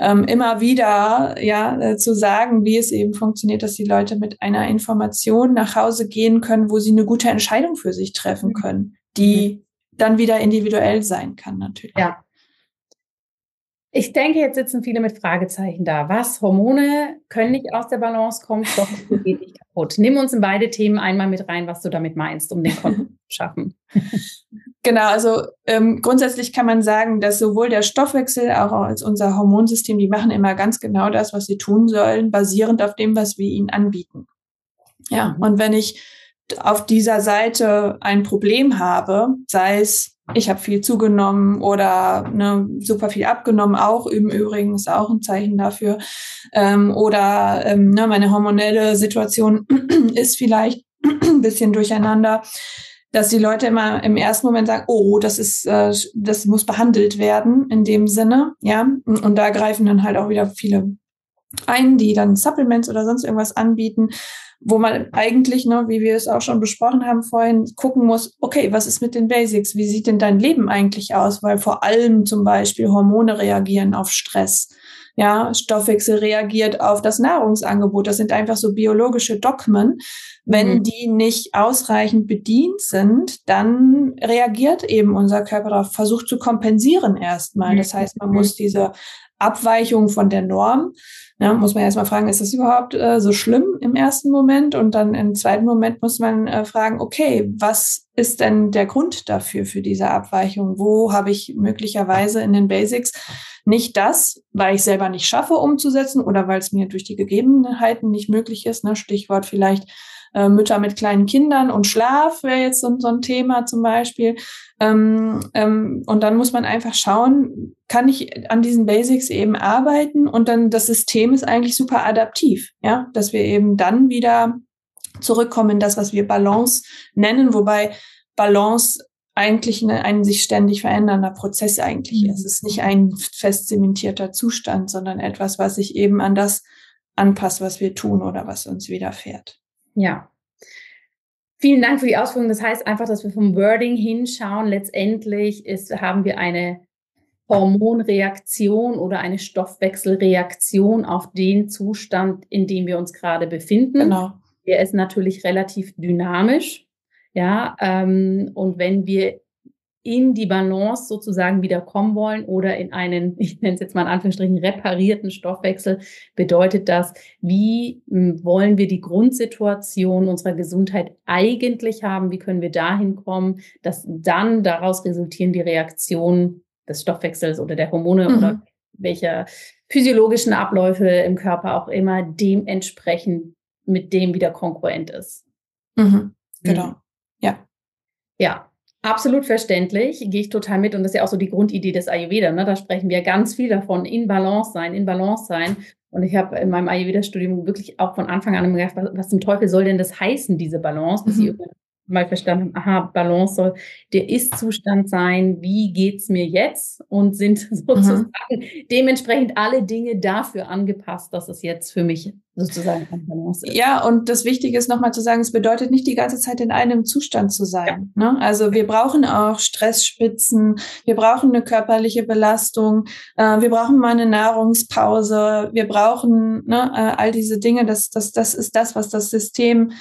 ähm, immer wieder ja äh, zu sagen, wie es eben funktioniert, dass die Leute mit einer Information nach Hause gehen können, wo sie eine gute Entscheidung für sich treffen mhm. können, die dann wieder individuell sein kann natürlich. Ja, ich denke, jetzt sitzen viele mit Fragezeichen da. Was? Hormone können nicht aus der Balance kommen, Stoff geht nicht kaputt. Nimm uns in beide Themen einmal mit rein, was du damit meinst, um den Konto zu schaffen. Genau, also ähm, grundsätzlich kann man sagen, dass sowohl der Stoffwechsel auch als unser Hormonsystem, die machen immer ganz genau das, was sie tun sollen, basierend auf dem, was wir ihnen anbieten. Ja, mhm. und wenn ich auf dieser Seite ein Problem habe, sei es ich habe viel zugenommen oder ne, super viel abgenommen, auch im Übrigen ist auch ein Zeichen dafür. Ähm, oder ähm, ne, meine hormonelle Situation ist vielleicht ein bisschen durcheinander, dass die Leute immer im ersten Moment sagen, oh, das ist, äh, das muss behandelt werden in dem Sinne, ja. Und da greifen dann halt auch wieder viele ein, die dann Supplements oder sonst irgendwas anbieten wo man eigentlich, ne, wie wir es auch schon besprochen haben vorhin, gucken muss, okay, was ist mit den Basics? Wie sieht denn dein Leben eigentlich aus? Weil vor allem zum Beispiel Hormone reagieren auf Stress. Ja, Stoffwechsel reagiert auf das Nahrungsangebot. Das sind einfach so biologische Dogmen. Wenn mhm. die nicht ausreichend bedient sind, dann reagiert eben unser Körper darauf, versucht zu kompensieren erstmal. Das heißt, man muss diese Abweichung von der Norm ja, muss man erstmal fragen, ist das überhaupt äh, so schlimm im ersten Moment? Und dann im zweiten Moment muss man äh, fragen, okay, was ist denn der Grund dafür, für diese Abweichung? Wo habe ich möglicherweise in den Basics nicht das, weil ich selber nicht schaffe umzusetzen oder weil es mir durch die Gegebenheiten nicht möglich ist? Ne? Stichwort vielleicht äh, Mütter mit kleinen Kindern und Schlaf wäre jetzt so, so ein Thema zum Beispiel. Ähm, ähm, und dann muss man einfach schauen, kann ich an diesen Basics eben arbeiten und dann das System ist eigentlich super adaptiv, ja, dass wir eben dann wieder zurückkommen in das, was wir Balance nennen, wobei Balance eigentlich eine, ein sich ständig verändernder Prozess eigentlich ist. Es ist nicht ein fest zementierter Zustand, sondern etwas, was sich eben an das anpasst, was wir tun oder was uns widerfährt. Ja. Vielen Dank für die Ausführung. Das heißt einfach, dass wir vom Wording hinschauen. Letztendlich ist, haben wir eine Hormonreaktion oder eine Stoffwechselreaktion auf den Zustand, in dem wir uns gerade befinden. Genau. Der ist natürlich relativ dynamisch. Ja, ähm, und wenn wir in die Balance sozusagen wieder kommen wollen oder in einen, ich nenne es jetzt mal in Anführungsstrichen, reparierten Stoffwechsel, bedeutet das, wie hm, wollen wir die Grundsituation unserer Gesundheit eigentlich haben? Wie können wir dahin kommen, dass dann daraus resultieren die Reaktionen des Stoffwechsels oder der Hormone mhm. oder welcher physiologischen Abläufe im Körper auch immer dementsprechend mit dem wieder konkurrent ist. Mhm. Genau. Ja. Absolut verständlich, gehe ich total mit. Und das ist ja auch so die Grundidee des Ayurveda. Ne? Da sprechen wir ganz viel davon, in Balance sein, in Balance sein. Und ich habe in meinem Ayurveda-Studium wirklich auch von Anfang an gedacht, was, was, zum Teufel soll denn das heißen, diese Balance? Bis mhm. ich mal verstanden aha, Balance soll der Ist-Zustand sein, wie geht's mir jetzt? Und sind sozusagen mhm. dementsprechend alle Dinge dafür angepasst, dass es jetzt für mich sozusagen ein Balance ist. Ja, und das Wichtige ist nochmal zu sagen, es bedeutet nicht die ganze Zeit in einem Zustand zu sein. Ja. Ne? Also wir brauchen auch Stressspitzen, wir brauchen eine körperliche Belastung, äh, wir brauchen mal eine Nahrungspause, wir brauchen ne, äh, all diese Dinge. Das, das, das ist das, was das System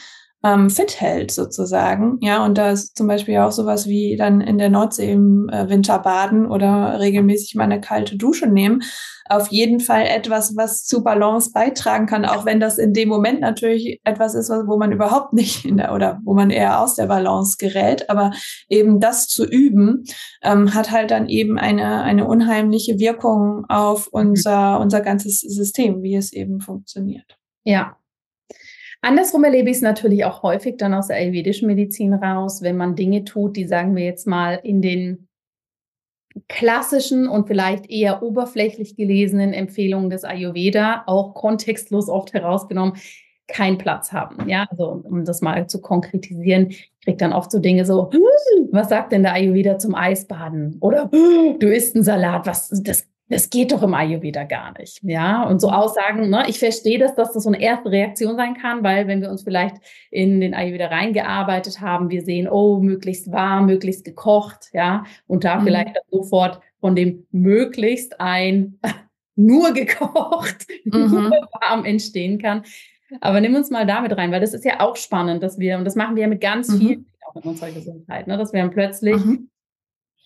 ähm, fit hält sozusagen. Ja, und da ist zum Beispiel auch sowas wie dann in der Nordsee im äh, Winter baden oder regelmäßig mal eine kalte Dusche nehmen. Auf jeden Fall etwas, was zu Balance beitragen kann, auch wenn das in dem Moment natürlich etwas ist, wo man überhaupt nicht in der oder wo man eher aus der Balance gerät. Aber eben das zu üben, ähm, hat halt dann eben eine, eine unheimliche Wirkung auf unser, unser ganzes System, wie es eben funktioniert. Ja, Andersrum erlebe ich es natürlich auch häufig dann aus der ayurvedischen Medizin raus, wenn man Dinge tut, die sagen wir jetzt mal in den klassischen und vielleicht eher oberflächlich gelesenen Empfehlungen des Ayurveda, auch kontextlos oft herausgenommen, keinen Platz haben. Ja, also um das mal zu konkretisieren, kriegt dann oft so Dinge so, was sagt denn der Ayurveda zum Eisbaden? Oder du isst einen Salat, was das das geht doch im Ayurveda gar nicht. Ja, und so Aussagen, ne, ich verstehe das, dass das so eine erste Reaktion sein kann, weil wenn wir uns vielleicht in den Ayurveda reingearbeitet haben, wir sehen, oh, möglichst warm, möglichst gekocht, ja, und da mhm. vielleicht sofort von dem möglichst ein nur gekocht, mhm. nur warm entstehen kann. Aber nimm uns mal damit rein, weil das ist ja auch spannend, dass wir, und das machen wir ja mit ganz mhm. vielen auch in unserer Gesundheit, ne, dass wir dann plötzlich mhm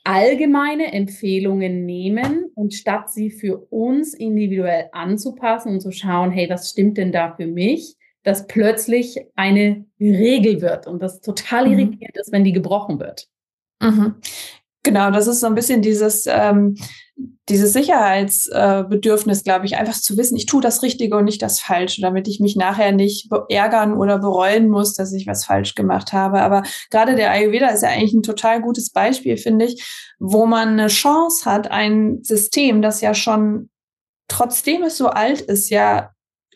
allgemeine Empfehlungen nehmen und statt sie für uns individuell anzupassen und zu schauen, hey, was stimmt denn da für mich, dass plötzlich eine Regel wird und das total mhm. irritiert ist, wenn die gebrochen wird. Mhm. Genau, das ist so ein bisschen dieses, ähm, dieses Sicherheitsbedürfnis, glaube ich, einfach zu wissen, ich tue das Richtige und nicht das Falsche, damit ich mich nachher nicht ärgern oder bereuen muss, dass ich was falsch gemacht habe. Aber gerade der Ayurveda ist ja eigentlich ein total gutes Beispiel, finde ich, wo man eine Chance hat, ein System, das ja schon, trotzdem es so alt ist, ja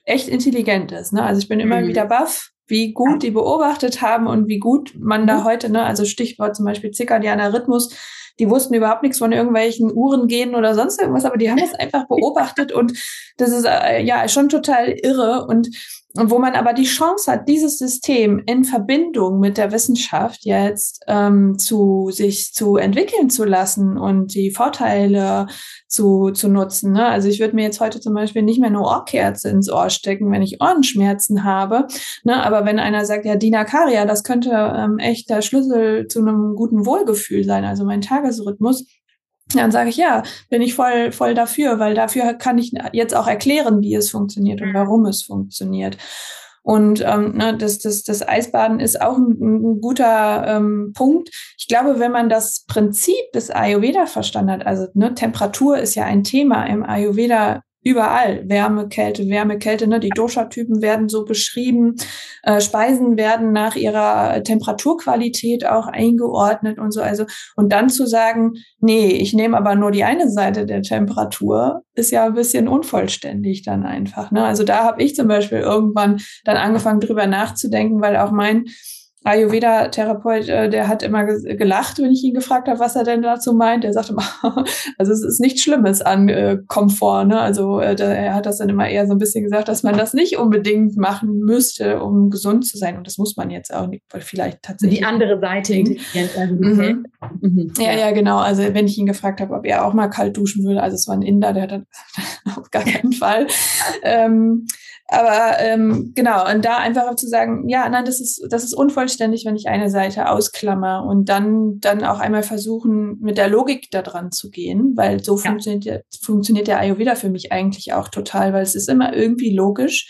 echt intelligent ist. Ne? Also ich bin immer mhm. wieder baff, wie gut die beobachtet haben und wie gut man da mhm. heute, ne, also Stichwort zum Beispiel zirkadianer Rhythmus, die wussten überhaupt nichts von irgendwelchen Uhren gehen oder sonst irgendwas, aber die haben das einfach beobachtet und das ist äh, ja schon total irre und und wo man aber die Chance hat, dieses System in Verbindung mit der Wissenschaft jetzt ähm, zu sich zu entwickeln zu lassen und die Vorteile zu, zu nutzen. Ne? Also ich würde mir jetzt heute zum Beispiel nicht mehr eine Ohrkerze ins Ohr stecken, wenn ich Ohrenschmerzen habe. Ne? Aber wenn einer sagt, ja, Dinakaria, das könnte ähm, echt der Schlüssel zu einem guten Wohlgefühl sein, also mein Tagesrhythmus, dann sage ich, ja, bin ich voll, voll dafür, weil dafür kann ich jetzt auch erklären, wie es funktioniert und mhm. warum es funktioniert. Und ähm, ne, das, das, das Eisbaden ist auch ein, ein guter ähm, Punkt. Ich glaube, wenn man das Prinzip des Ayurveda verstanden hat, also ne, Temperatur ist ja ein Thema im Ayurveda überall. Wärme, Kälte, Wärme, Kälte. Ne? Die Dosha-Typen werden so beschrieben. Äh, Speisen werden nach ihrer Temperaturqualität auch eingeordnet und so. Also, und dann zu sagen, nee, ich nehme aber nur die eine Seite der Temperatur, ist ja ein bisschen unvollständig dann einfach. Ne? Also da habe ich zum Beispiel irgendwann dann angefangen, drüber nachzudenken, weil auch mein Ayurveda-Therapeut, äh, der hat immer gelacht, wenn ich ihn gefragt habe, was er denn dazu meint. Er sagte immer, also es ist nichts Schlimmes an äh, Komfort. Ne? Also äh, der, er hat das dann immer eher so ein bisschen gesagt, dass man das nicht unbedingt machen müsste, um gesund zu sein. Und das muss man jetzt auch nicht, weil vielleicht tatsächlich. Die andere Seite intelligent. Also mhm. Mhm. Ja, ja, genau. Also wenn ich ihn gefragt habe, ob er auch mal kalt duschen würde, also es war ein Inder, der hat dann auf gar keinen Fall. ähm, aber ähm, genau, und da einfach zu sagen, ja, nein, das ist, das ist unvollständig, wenn ich eine Seite ausklammer und dann, dann auch einmal versuchen, mit der Logik da dran zu gehen, weil so ja. funktioniert, der, funktioniert der Ayurveda für mich eigentlich auch total, weil es ist immer irgendwie logisch,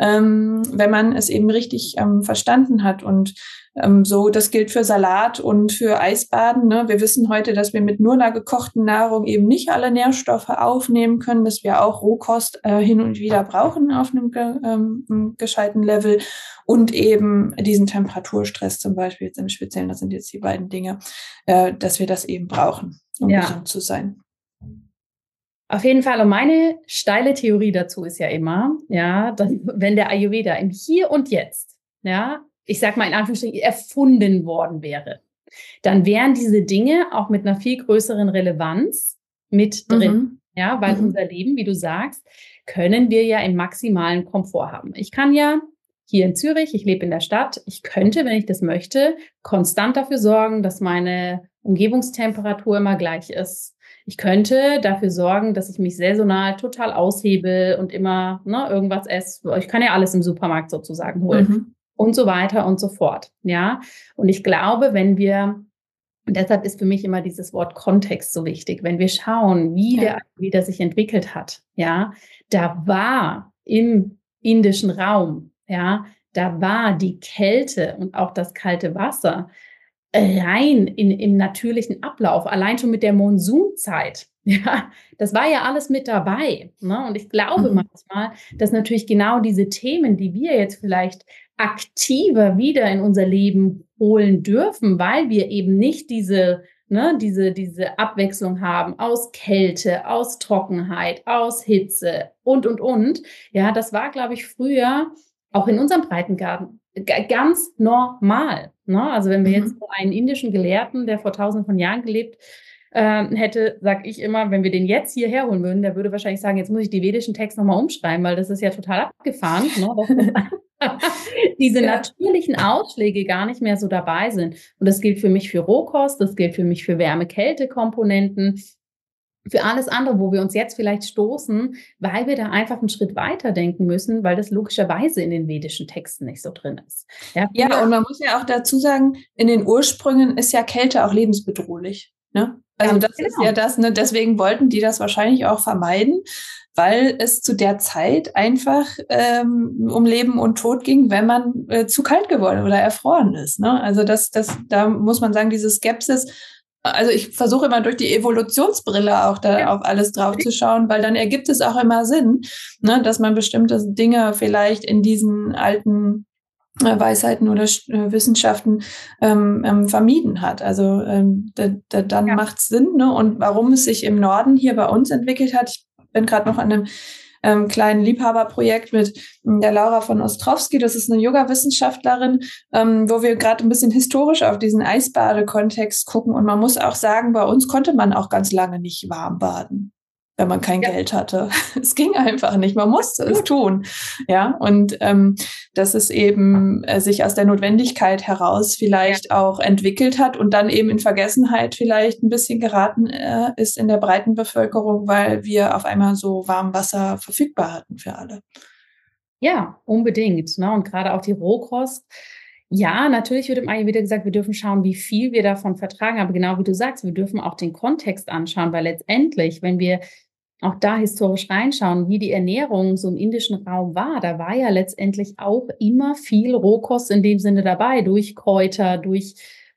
ähm, wenn man es eben richtig ähm, verstanden hat. Und ähm, so, das gilt für Salat und für Eisbaden. Ne? Wir wissen heute, dass wir mit nur einer gekochten Nahrung eben nicht alle Nährstoffe aufnehmen können, dass wir auch Rohkost äh, hin und wieder brauchen auf einem ge ähm, gescheiten Level und eben diesen Temperaturstress zum Beispiel jetzt im Speziellen, das sind jetzt die beiden Dinge, äh, dass wir das eben brauchen, um ja. gesund zu sein. Auf jeden Fall. Und meine steile Theorie dazu ist ja immer, ja, dass wenn der Ayurveda im Hier und Jetzt, ja, ich sag mal in Anführungsstrichen, erfunden worden wäre, dann wären diese Dinge auch mit einer viel größeren Relevanz mit drin. Mhm. Ja, weil mhm. unser Leben, wie du sagst, können wir ja im maximalen Komfort haben. Ich kann ja hier in Zürich, ich lebe in der Stadt, ich könnte, wenn ich das möchte, konstant dafür sorgen, dass meine Umgebungstemperatur immer gleich ist. Ich könnte dafür sorgen, dass ich mich saisonal total aushebe und immer ne, irgendwas esse. Ich kann ja alles im Supermarkt sozusagen holen. Mhm und so weiter und so fort. Ja, und ich glaube, wenn wir und deshalb ist für mich immer dieses Wort Kontext so wichtig. Wenn wir schauen, wie ja. der wieder sich entwickelt hat, ja, da war im indischen Raum, ja, da war die Kälte und auch das kalte Wasser rein in, im natürlichen Ablauf, allein schon mit der Monsunzeit. Ja, das war ja alles mit dabei. Ne? Und ich glaube mhm. manchmal, dass natürlich genau diese Themen, die wir jetzt vielleicht aktiver wieder in unser Leben holen dürfen, weil wir eben nicht diese, ne, diese, diese Abwechslung haben aus Kälte, aus Trockenheit, aus Hitze und, und, und. Ja, das war, glaube ich, früher auch in unserem Breitengarten ganz normal. Ne? Also wenn wir mhm. jetzt einen indischen Gelehrten, der vor tausenden von Jahren gelebt äh, hätte, sag ich immer, wenn wir den jetzt hierher holen würden, der würde wahrscheinlich sagen, jetzt muss ich die vedischen Texte nochmal umschreiben, weil das ist ja total abgefahren. Ne? diese ja. natürlichen Ausschläge gar nicht mehr so dabei sind. Und das gilt für mich für Rohkost, das gilt für mich für Wärme-Kälte-Komponenten, für alles andere, wo wir uns jetzt vielleicht stoßen, weil wir da einfach einen Schritt weiter denken müssen, weil das logischerweise in den vedischen Texten nicht so drin ist. Ja, ja und man muss ja auch dazu sagen, in den Ursprüngen ist ja Kälte auch lebensbedrohlich. Ne? Also das genau. ist ja das, ne, deswegen wollten die das wahrscheinlich auch vermeiden, weil es zu der Zeit einfach ähm, um Leben und Tod ging, wenn man äh, zu kalt geworden oder erfroren ist. Ne? Also das, das, da muss man sagen, diese Skepsis also ich versuche immer durch die Evolutionsbrille auch da ja. auf alles drauf zu schauen, weil dann ergibt es auch immer Sinn, ne, dass man bestimmte Dinge vielleicht in diesen alten äh, Weisheiten oder äh, Wissenschaften ähm, ähm, vermieden hat. Also ähm, da, da, dann ja. macht es Sinn. Ne? Und warum es sich im Norden hier bei uns entwickelt hat, ich bin gerade noch an einem ähm, kleinen Liebhaberprojekt mit hm, der Laura von Ostrowski. Das ist eine Yoga-Wissenschaftlerin, ähm, wo wir gerade ein bisschen historisch auf diesen Eisbadekontext gucken. Und man muss auch sagen, bei uns konnte man auch ganz lange nicht warm baden wenn man kein ja. Geld hatte. Es ging einfach nicht. Man musste es tun. Ja, und ähm, dass es eben äh, sich aus der Notwendigkeit heraus vielleicht ja. auch entwickelt hat und dann eben in Vergessenheit vielleicht ein bisschen geraten äh, ist in der breiten Bevölkerung, weil wir auf einmal so warm Wasser verfügbar hatten für alle. Ja, unbedingt. Ne? Und gerade auch die Rohkost. Ja, natürlich wird im Ayurveda gesagt, wir dürfen schauen, wie viel wir davon vertragen. Aber genau wie du sagst, wir dürfen auch den Kontext anschauen, weil letztendlich, wenn wir auch da historisch reinschauen, wie die Ernährung so im indischen Raum war, da war ja letztendlich auch immer viel Rohkost in dem Sinne dabei, durch Kräuter, durch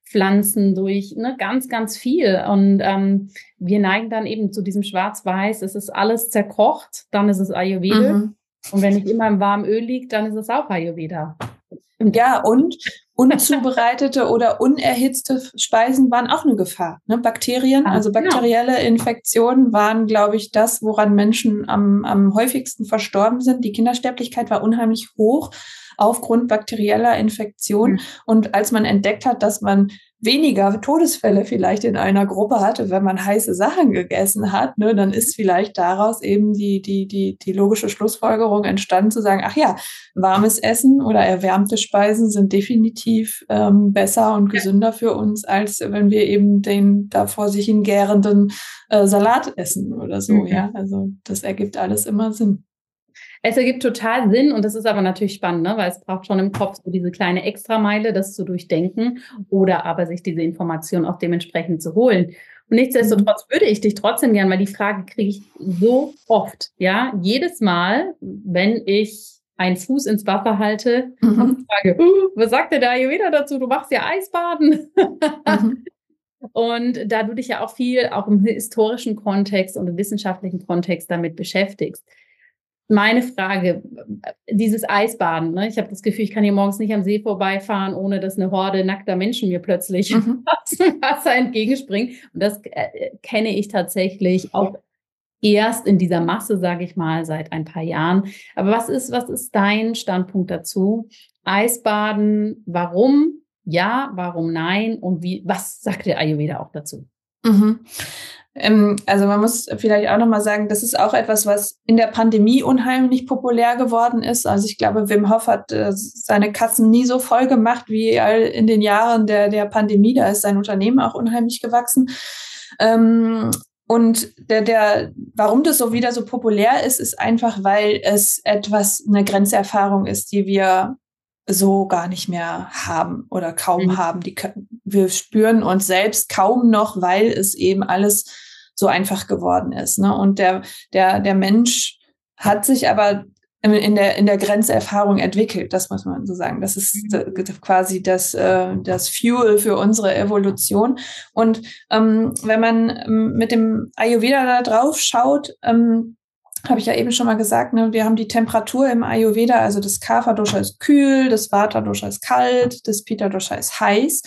Pflanzen, durch ne, ganz, ganz viel. Und ähm, wir neigen dann eben zu diesem Schwarz-Weiß, es ist alles zerkocht, dann ist es Ayurveda. Mhm. Und wenn nicht immer im warmen Öl liegt, dann ist es auch Ayurveda. Ja, und unzubereitete oder unerhitzte Speisen waren auch eine Gefahr. Ne? Bakterien, ah, also genau. bakterielle Infektionen waren, glaube ich, das, woran Menschen am, am häufigsten verstorben sind. Die Kindersterblichkeit war unheimlich hoch aufgrund bakterieller Infektion. Mhm. Und als man entdeckt hat, dass man weniger Todesfälle vielleicht in einer Gruppe hatte, wenn man heiße Sachen gegessen hat, ne, dann ist vielleicht daraus eben die, die, die, die logische Schlussfolgerung entstanden zu sagen, ach ja, warmes Essen oder erwärmte Speisen sind definitiv ähm, besser und gesünder für uns, als wenn wir eben den da vor sich hingärenden äh, Salat essen oder so. Mhm. Ja, also das ergibt alles immer Sinn. Es ergibt total Sinn und das ist aber natürlich spannend, ne? weil es braucht schon im Kopf so diese kleine Extrameile, das zu durchdenken oder aber sich diese Information auch dementsprechend zu holen. Und nichtsdestotrotz mhm. würde ich dich trotzdem gern, weil die Frage kriege ich so oft, ja, jedes Mal, wenn ich einen Fuß ins Wasser halte mhm. und frage, uh, was sagt der da hier wieder dazu? Du machst ja Eisbaden. Mhm. Und da du dich ja auch viel auch im historischen Kontext und im wissenschaftlichen Kontext damit beschäftigst, meine Frage, dieses Eisbaden, ne? ich habe das Gefühl, ich kann hier morgens nicht am See vorbeifahren, ohne dass eine Horde nackter Menschen mir plötzlich mhm. aus dem Wasser entgegenspringt. Und das äh, kenne ich tatsächlich auch erst in dieser Masse, sage ich mal, seit ein paar Jahren. Aber was ist, was ist dein Standpunkt dazu? Eisbaden, warum? Ja, warum nein? Und wie, was sagt der Ayurveda auch dazu? Mhm. Ähm, also man muss vielleicht auch nochmal sagen, das ist auch etwas, was in der Pandemie unheimlich populär geworden ist. Also ich glaube, Wim Hof hat äh, seine Kassen nie so voll gemacht wie in den Jahren der, der Pandemie. Da ist sein Unternehmen auch unheimlich gewachsen. Ähm, und der, der, warum das so wieder so populär ist, ist einfach, weil es etwas, eine Grenzerfahrung ist, die wir so gar nicht mehr haben oder kaum mhm. haben. Die, wir spüren uns selbst kaum noch, weil es eben alles so einfach geworden ist. Ne? Und der, der, der Mensch hat sich aber in der, in der Grenzerfahrung entwickelt, das muss man so sagen. Das ist mhm. quasi das, äh, das Fuel für unsere Evolution. Und ähm, wenn man ähm, mit dem Ayurveda da drauf schaut, ähm, habe ich ja eben schon mal gesagt, ne, wir haben die Temperatur im Ayurveda, also das Kapha-Dosha ist kühl, das Vata-Dosha ist kalt, das Pitta-Dosha ist heiß.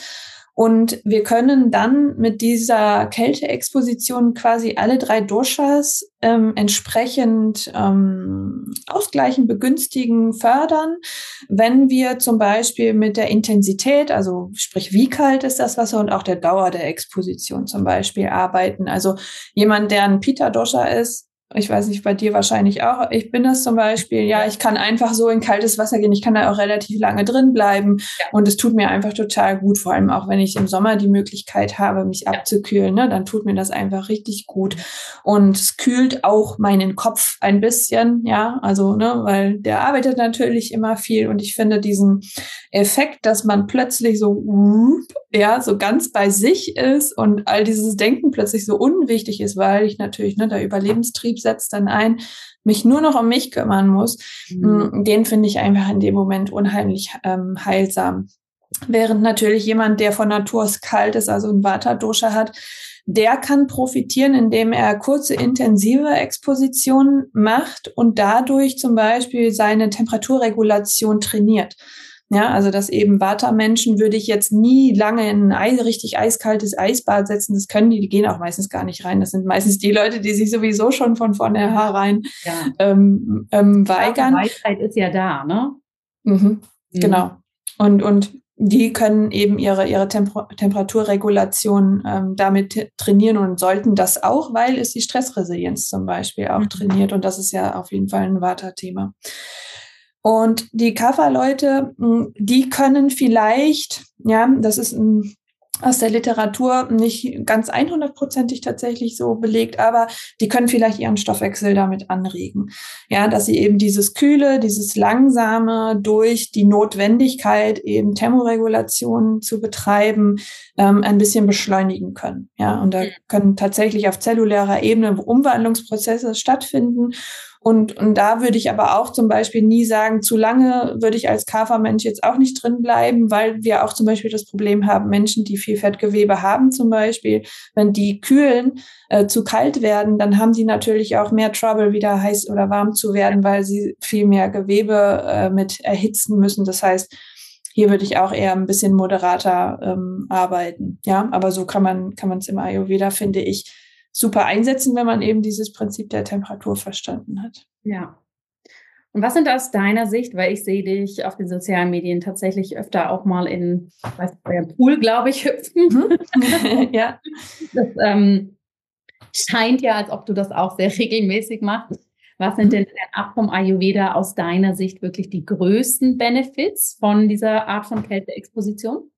Und wir können dann mit dieser Kälteexposition quasi alle drei Doshas ähm, entsprechend ähm, ausgleichen, begünstigen, fördern. Wenn wir zum Beispiel mit der Intensität, also sprich wie kalt ist das Wasser und auch der Dauer der Exposition zum Beispiel arbeiten. Also jemand, der ein Pita-Dosha ist, ich weiß nicht, bei dir wahrscheinlich auch. Ich bin das zum Beispiel, ja, ich kann einfach so in kaltes Wasser gehen. Ich kann da auch relativ lange drin bleiben. Ja. Und es tut mir einfach total gut, vor allem auch wenn ich im Sommer die Möglichkeit habe, mich ja. abzukühlen, ne, dann tut mir das einfach richtig gut. Und es kühlt auch meinen Kopf ein bisschen, ja, also, ne, weil der arbeitet natürlich immer viel und ich finde diesen Effekt, dass man plötzlich so, ja, so ganz bei sich ist und all dieses Denken plötzlich so unwichtig ist, weil ich natürlich, ne, der Überlebenstrieb setzt dann ein, mich nur noch um mich kümmern muss, mhm. Mm, den finde ich einfach in dem Moment unheimlich ähm, heilsam. Während natürlich jemand, der von Natur aus kalt ist, also ein Vata-Dosha hat, der kann profitieren, indem er kurze, intensive Expositionen macht und dadurch zum Beispiel seine Temperaturregulation trainiert. Ja, also dass eben Vata-Menschen würde ich jetzt nie lange in ein Eis, richtig eiskaltes Eisbad setzen. Das können die, die gehen auch meistens gar nicht rein. Das sind meistens die Leute, die sich sowieso schon von vornherein ja. ähm, ähm, weigern. Die Weisheit ist ja da, ne? Mhm, mhm. Genau. Und, und die können eben ihre, ihre Temper Temperaturregulation ähm, damit trainieren und sollten das auch, weil es die Stressresilienz zum Beispiel auch mhm. trainiert. Und das ist ja auf jeden Fall ein Vata-Thema. Und die Kafferleute, hm, die können vielleicht, ja, das ist ein, aus der Literatur nicht ganz 100%ig tatsächlich so belegt, aber die können vielleicht ihren Stoffwechsel damit anregen. Ja, dass sie eben dieses Kühle, dieses Langsame durch die Notwendigkeit, eben Thermoregulation zu betreiben, ähm, ein bisschen beschleunigen können. Ja, und da können tatsächlich auf zellulärer Ebene Umwandlungsprozesse stattfinden. Und, und da würde ich aber auch zum Beispiel nie sagen, zu lange würde ich als Kafermensch jetzt auch nicht drin bleiben, weil wir auch zum Beispiel das Problem haben, Menschen, die viel Fettgewebe haben zum Beispiel, wenn die kühlen, äh, zu kalt werden, dann haben die natürlich auch mehr Trouble, wieder heiß oder warm zu werden, weil sie viel mehr Gewebe äh, mit erhitzen müssen. Das heißt, hier würde ich auch eher ein bisschen moderater ähm, arbeiten. Ja, aber so kann man kann man es im Ayurveda, finde ich, super einsetzen, wenn man eben dieses Prinzip der Temperatur verstanden hat. Ja. Und was sind aus deiner Sicht, weil ich sehe dich auf den sozialen Medien tatsächlich öfter auch mal in, weiß nicht, Pool, glaube ich, hüpfen. Mhm. ja. Das ähm, scheint ja, als ob du das auch sehr regelmäßig machst. Was sind denn ab vom Ayurveda aus deiner Sicht wirklich die größten Benefits von dieser Art von Kälteexposition?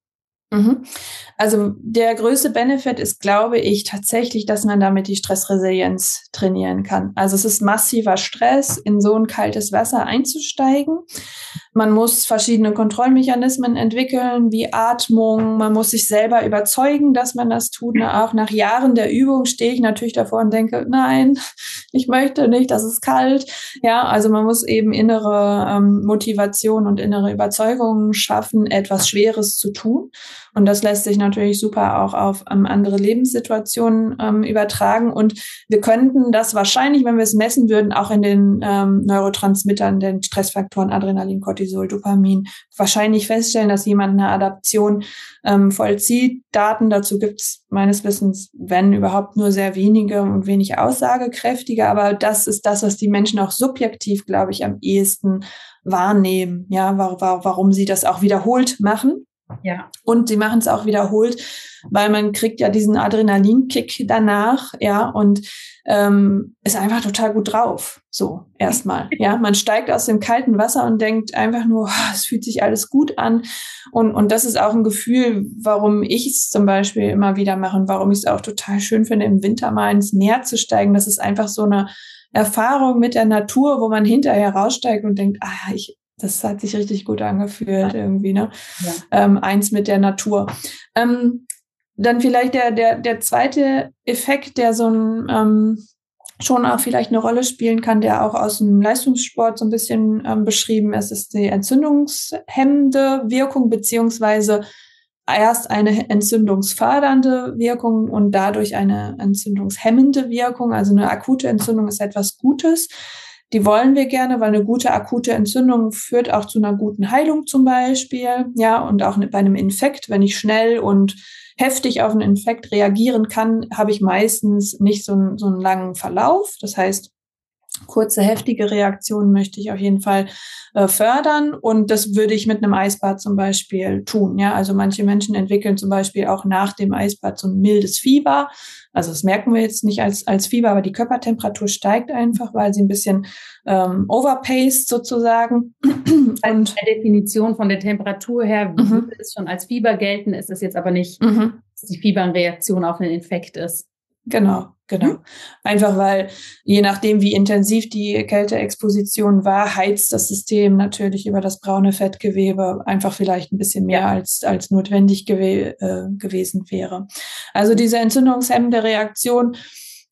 Mhm. Also der größte Benefit ist, glaube ich, tatsächlich, dass man damit die Stressresilienz trainieren kann. Also es ist massiver Stress, in so ein kaltes Wasser einzusteigen. Man muss verschiedene Kontrollmechanismen entwickeln, wie Atmung. Man muss sich selber überzeugen, dass man das tut. Auch nach Jahren der Übung stehe ich natürlich davor und denke, nein, ich möchte nicht, das ist kalt. Ja, also man muss eben innere ähm, Motivation und innere Überzeugungen schaffen, etwas Schweres zu tun. Und das lässt sich natürlich super auch auf ähm, andere Lebenssituationen ähm, übertragen. Und wir könnten das wahrscheinlich, wenn wir es messen würden, auch in den ähm, Neurotransmittern, den Stressfaktoren Adrenalin, Cortisol, Dopamin, wahrscheinlich feststellen, dass jemand eine Adaption ähm, vollzieht. Daten dazu gibt es meines Wissens, wenn überhaupt, nur sehr wenige und wenig aussagekräftige. Aber das ist das, was die Menschen auch subjektiv, glaube ich, am ehesten wahrnehmen, ja, warum sie das auch wiederholt machen. Ja. Und sie machen es auch wiederholt, weil man kriegt ja diesen Adrenalinkick danach, ja, und ähm, ist einfach total gut drauf. So, erstmal. Ja, man steigt aus dem kalten Wasser und denkt einfach nur, oh, es fühlt sich alles gut an. Und, und das ist auch ein Gefühl, warum ich es zum Beispiel immer wieder mache und warum ich es auch total schön finde, im Winter mal ins Meer zu steigen. Das ist einfach so eine Erfahrung mit der Natur, wo man hinterher raussteigt und denkt, ah, ich das hat sich richtig gut angefühlt irgendwie, ne? Ja. Ähm, eins mit der Natur. Ähm, dann vielleicht der, der, der zweite Effekt, der so ein ähm, schon auch vielleicht eine Rolle spielen kann, der auch aus dem Leistungssport so ein bisschen ähm, beschrieben ist, ist die entzündungshemmende Wirkung, beziehungsweise erst eine entzündungsfördernde Wirkung und dadurch eine entzündungshemmende Wirkung. Also eine akute Entzündung ist etwas Gutes. Die wollen wir gerne, weil eine gute akute Entzündung führt auch zu einer guten Heilung zum Beispiel. Ja, und auch bei einem Infekt, wenn ich schnell und heftig auf einen Infekt reagieren kann, habe ich meistens nicht so einen, so einen langen Verlauf. Das heißt, kurze, heftige Reaktionen möchte ich auf jeden Fall äh, fördern. Und das würde ich mit einem Eisbad zum Beispiel tun. Ja, also manche Menschen entwickeln zum Beispiel auch nach dem Eisbad so ein mildes Fieber. Also das merken wir jetzt nicht als, als Fieber, aber die Körpertemperatur steigt einfach, weil sie ein bisschen ähm, overpaced sozusagen. Also Und der Definition von der Temperatur her mhm. würde es schon als Fieber gelten, ist es jetzt aber nicht, mhm. dass die Fieberreaktion auf einen Infekt ist. Genau, genau. Mhm. Einfach weil je nachdem, wie intensiv die Kälteexposition war, heizt das System natürlich über das braune Fettgewebe einfach vielleicht ein bisschen mehr als, als notwendig gew äh, gewesen wäre. Also diese entzündungshemmende Reaktion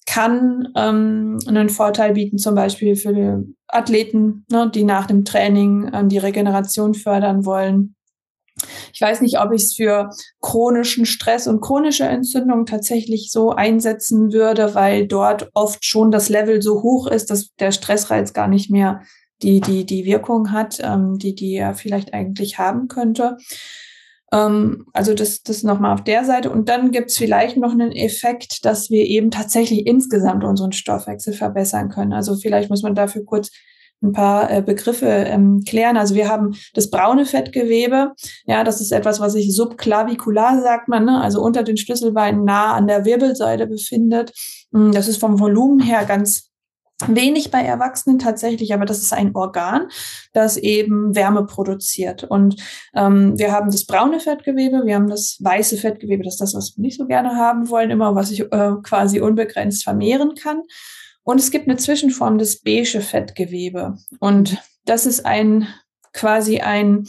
kann ähm, einen Vorteil bieten, zum Beispiel für Athleten, ne, die nach dem Training ähm, die Regeneration fördern wollen ich weiß nicht, ob ich es für chronischen Stress und chronische Entzündung tatsächlich so einsetzen würde, weil dort oft schon das Level so hoch ist, dass der Stressreiz gar nicht mehr die, die, die Wirkung hat, ähm, die, die er vielleicht eigentlich haben könnte. Ähm, also das, das nochmal auf der Seite. Und dann gibt es vielleicht noch einen Effekt, dass wir eben tatsächlich insgesamt unseren Stoffwechsel verbessern können. Also vielleicht muss man dafür kurz ein paar äh, Begriffe ähm, klären. Also wir haben das braune Fettgewebe. Ja, das ist etwas, was sich subclavikular sagt man, ne? also unter den Schlüsselbeinen nah an der Wirbelsäule befindet. Hm, das ist vom Volumen her ganz wenig bei Erwachsenen tatsächlich, aber das ist ein Organ, das eben Wärme produziert. Und ähm, wir haben das braune Fettgewebe, wir haben das weiße Fettgewebe, das ist das, was wir nicht so gerne haben wollen, immer was sich äh, quasi unbegrenzt vermehren kann. Und es gibt eine Zwischenform des beige Fettgewebe. Und das ist ein quasi ein,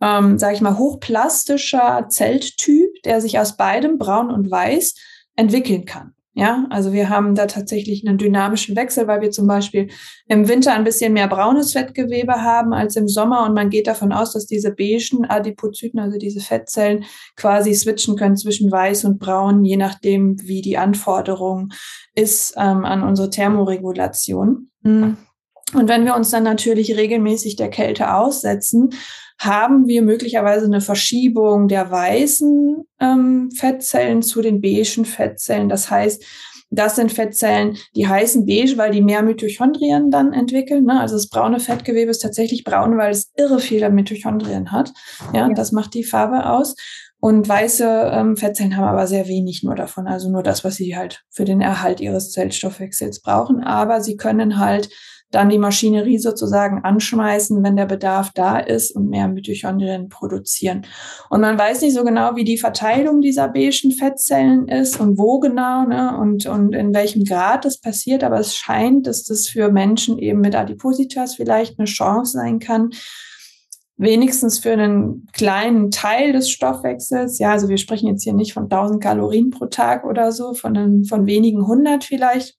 ähm, sage ich mal, hochplastischer Zelttyp, der sich aus beidem, braun und weiß, entwickeln kann. Ja, also wir haben da tatsächlich einen dynamischen Wechsel, weil wir zum Beispiel im Winter ein bisschen mehr braunes Fettgewebe haben als im Sommer und man geht davon aus, dass diese beigen Adipozyten, also diese Fettzellen, quasi switchen können zwischen weiß und braun, je nachdem, wie die Anforderung ist ähm, an unsere Thermoregulation. Mhm. Und wenn wir uns dann natürlich regelmäßig der Kälte aussetzen, haben wir möglicherweise eine Verschiebung der weißen ähm, Fettzellen zu den beigen Fettzellen. Das heißt, das sind Fettzellen, die heißen beige, weil die mehr Mitochondrien dann entwickeln. Ne? Also das braune Fettgewebe ist tatsächlich braun, weil es irre viele Mitochondrien hat. Ja, ja. das macht die Farbe aus. Und weiße ähm, Fettzellen haben aber sehr wenig nur davon, also nur das, was sie halt für den Erhalt ihres Zellstoffwechsels brauchen. Aber sie können halt dann die Maschinerie sozusagen anschmeißen, wenn der Bedarf da ist und mehr Mitochondrien produzieren. Und man weiß nicht so genau, wie die Verteilung dieser beigen Fettzellen ist und wo genau ne, und, und in welchem Grad das passiert. Aber es scheint, dass das für Menschen eben mit Adipositas vielleicht eine Chance sein kann, wenigstens für einen kleinen Teil des Stoffwechsels, ja, also wir sprechen jetzt hier nicht von 1000 Kalorien pro Tag oder so, von, von wenigen hundert vielleicht,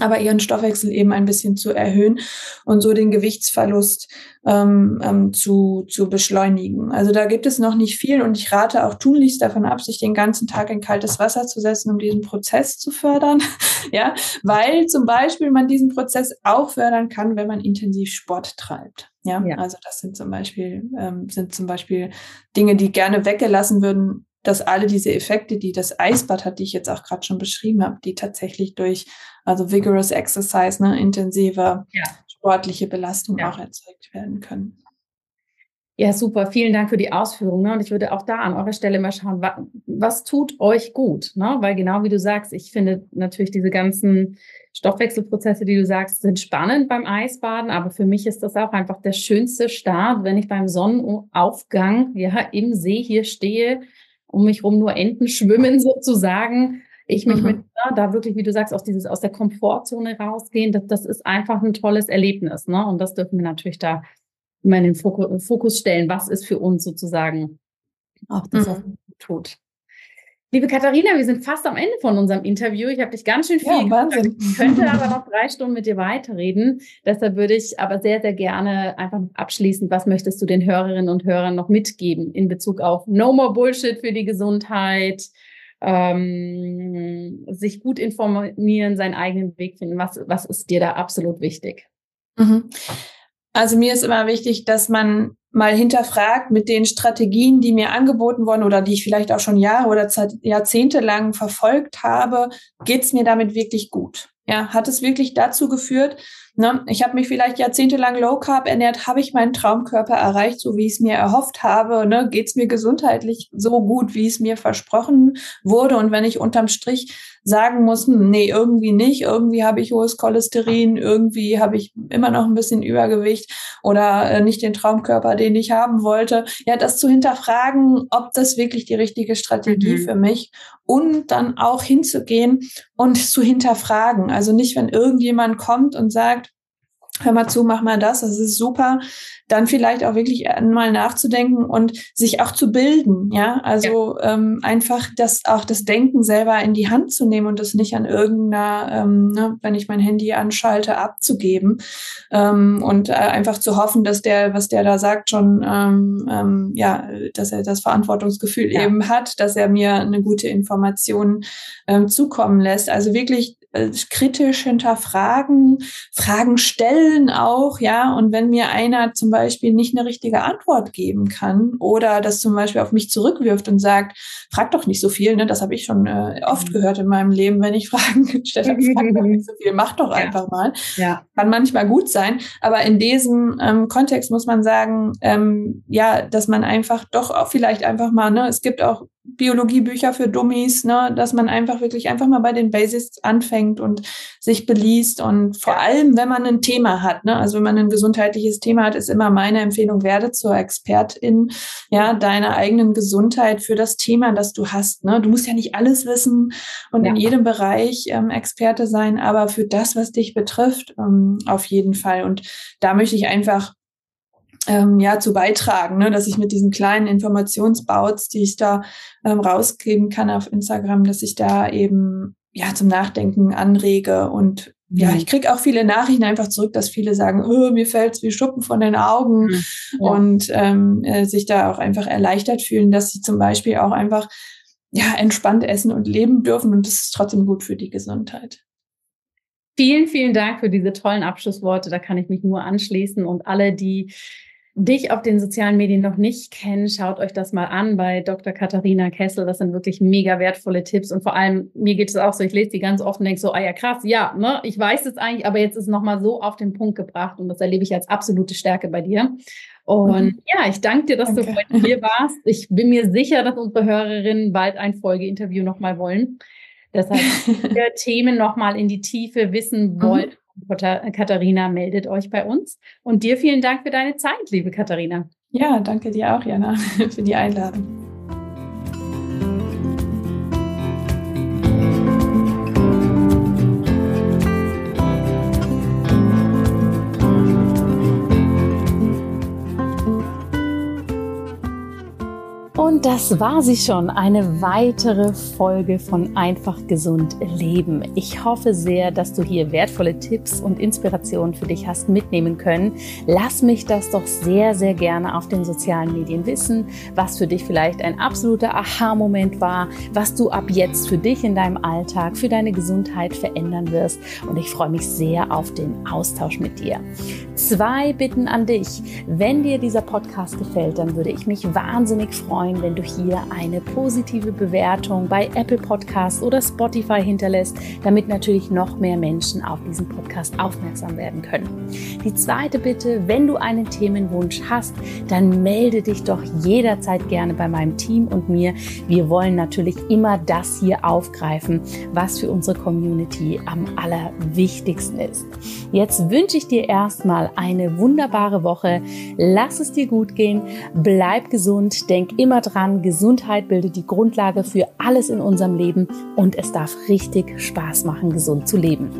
aber ihren Stoffwechsel eben ein bisschen zu erhöhen und so den Gewichtsverlust ähm, ähm, zu, zu beschleunigen. Also da gibt es noch nicht viel und ich rate auch tunlichst davon ab, sich den ganzen Tag in kaltes Wasser zu setzen, um diesen Prozess zu fördern. ja, weil zum Beispiel man diesen Prozess auch fördern kann, wenn man intensiv Sport treibt. Ja, ja. also das sind zum Beispiel ähm, sind zum Beispiel Dinge, die gerne weggelassen würden, dass alle diese Effekte, die das Eisbad hat, die ich jetzt auch gerade schon beschrieben habe, die tatsächlich durch also vigorous exercise, ne, intensive ja. sportliche Belastung ja. auch erzeugt werden können. Ja, super. Vielen Dank für die Ausführungen. Ne? Und ich würde auch da an eurer Stelle mal schauen, was, was tut euch gut? Ne? Weil genau wie du sagst, ich finde natürlich diese ganzen Stoffwechselprozesse, die du sagst, sind spannend beim Eisbaden. Aber für mich ist das auch einfach der schönste Start, wenn ich beim Sonnenaufgang ja im See hier stehe, um mich rum nur Enten schwimmen sozusagen. Ich mich mhm. mit ja, da wirklich, wie du sagst, aus dieses aus der Komfortzone rausgehen, das, das ist einfach ein tolles Erlebnis, ne? Und das dürfen wir natürlich da immer in den Fokus, Fokus stellen, was ist für uns sozusagen auch das, was mhm. tut. Liebe Katharina, wir sind fast am Ende von unserem Interview. Ich habe dich ganz schön viel ja, Wahnsinn. Ich könnte aber noch drei Stunden mit dir weiterreden. Deshalb würde ich aber sehr, sehr gerne einfach abschließend, was möchtest du den Hörerinnen und Hörern noch mitgeben in Bezug auf No More Bullshit für die Gesundheit, ähm, sich gut informieren, seinen eigenen Weg finden. Was, was ist dir da absolut wichtig? Mhm. Also mir ist immer wichtig, dass man mal hinterfragt mit den Strategien, die mir angeboten wurden oder die ich vielleicht auch schon Jahre oder Jahrzehnte lang verfolgt habe, geht es mir damit wirklich gut? Ja, hat es wirklich dazu geführt, Ne? Ich habe mich vielleicht jahrzehntelang Low Carb ernährt, habe ich meinen Traumkörper erreicht, so wie ich es mir erhofft habe. Ne? Geht es mir gesundheitlich so gut, wie es mir versprochen wurde? Und wenn ich unterm Strich sagen muss, nee, irgendwie nicht, irgendwie habe ich hohes Cholesterin, irgendwie habe ich immer noch ein bisschen Übergewicht oder äh, nicht den Traumkörper, den ich haben wollte. Ja, das zu hinterfragen, ob das wirklich die richtige Strategie mhm. für mich und dann auch hinzugehen und zu hinterfragen. Also nicht, wenn irgendjemand kommt und sagt, hör mal zu, mach mal das, das ist super, dann vielleicht auch wirklich mal nachzudenken und sich auch zu bilden, ja, also ja. Ähm, einfach das auch das Denken selber in die Hand zu nehmen und das nicht an irgendeiner, ähm, ne, wenn ich mein Handy anschalte, abzugeben ähm, und äh, einfach zu hoffen, dass der, was der da sagt, schon ähm, ähm, ja, dass er das Verantwortungsgefühl ja. eben hat, dass er mir eine gute Information ähm, zukommen lässt. Also wirklich äh, kritisch hinterfragen, Fragen stellen auch, ja. Und wenn mir einer zum Beispiel nicht eine richtige Antwort geben kann oder das zum Beispiel auf mich zurückwirft und sagt, frag doch nicht so viel, ne, das habe ich schon äh, oft mhm. gehört in meinem Leben, wenn ich Fragen gestellt habe, frag doch nicht so viel, mach doch ja. einfach mal. Ja. Kann manchmal gut sein, aber in diesem ähm, Kontext muss man sagen, ähm, ja, dass man einfach doch auch vielleicht einfach mal, ne, es gibt auch Biologiebücher für Dummies, ne, dass man einfach wirklich einfach mal bei den Basics anfängt und sich beliest und vor allem, wenn man ein Thema hat, ne, also wenn man ein gesundheitliches Thema hat, ist immer meine Empfehlung, werde zur Expertin, ja, deiner eigenen Gesundheit für das Thema, das du hast, ne. Du musst ja nicht alles wissen und ja. in jedem Bereich ähm, Experte sein, aber für das, was dich betrifft, ähm, auf jeden Fall. Und da möchte ich einfach ähm, ja zu beitragen, ne, dass ich mit diesen kleinen Informationsbauts, die ich da ähm, rausgeben kann auf Instagram, dass ich da eben ja zum Nachdenken anrege und ja, mhm. ich krieg auch viele Nachrichten einfach zurück, dass viele sagen, oh, mir fällt's wie Schuppen von den Augen mhm. ja. und ähm, äh, sich da auch einfach erleichtert fühlen, dass sie zum Beispiel auch einfach ja entspannt essen und leben dürfen und das ist trotzdem gut für die Gesundheit. Vielen, vielen Dank für diese tollen Abschlussworte. Da kann ich mich nur anschließen und alle, die dich auf den sozialen Medien noch nicht kennen, schaut euch das mal an bei Dr. Katharina Kessel. Das sind wirklich mega wertvolle Tipps. Und vor allem, mir geht es auch so, ich lese die ganz oft und denke so, ah ja, krass, ja, ne, ich weiß es eigentlich, aber jetzt ist es nochmal so auf den Punkt gebracht und das erlebe ich als absolute Stärke bei dir. Und mhm. ja, ich danke dir, dass danke. du heute hier warst. Ich bin mir sicher, dass unsere Hörerinnen bald ein Folgeinterview nochmal wollen. Deshalb, Themen nochmal in die Tiefe wissen wollt, mhm Katharina meldet euch bei uns. Und dir vielen Dank für deine Zeit, liebe Katharina. Ja, danke dir auch, Jana, für die Einladung. Und das war sie schon, eine weitere Folge von Einfach gesund leben. Ich hoffe sehr, dass du hier wertvolle Tipps und Inspirationen für dich hast mitnehmen können. Lass mich das doch sehr, sehr gerne auf den sozialen Medien wissen, was für dich vielleicht ein absoluter Aha-Moment war, was du ab jetzt für dich in deinem Alltag, für deine Gesundheit verändern wirst. Und ich freue mich sehr auf den Austausch mit dir. Zwei Bitten an dich. Wenn dir dieser Podcast gefällt, dann würde ich mich wahnsinnig freuen, wenn du hier eine positive Bewertung bei Apple Podcasts oder Spotify hinterlässt, damit natürlich noch mehr Menschen auf diesen Podcast aufmerksam werden können. Die zweite Bitte, wenn du einen Themenwunsch hast, dann melde dich doch jederzeit gerne bei meinem Team und mir. Wir wollen natürlich immer das hier aufgreifen, was für unsere Community am allerwichtigsten ist. Jetzt wünsche ich dir erstmal eine wunderbare Woche. Lass es dir gut gehen. Bleib gesund. Denk immer dran, Gesundheit bildet die Grundlage für alles in unserem Leben und es darf richtig Spaß machen, gesund zu leben.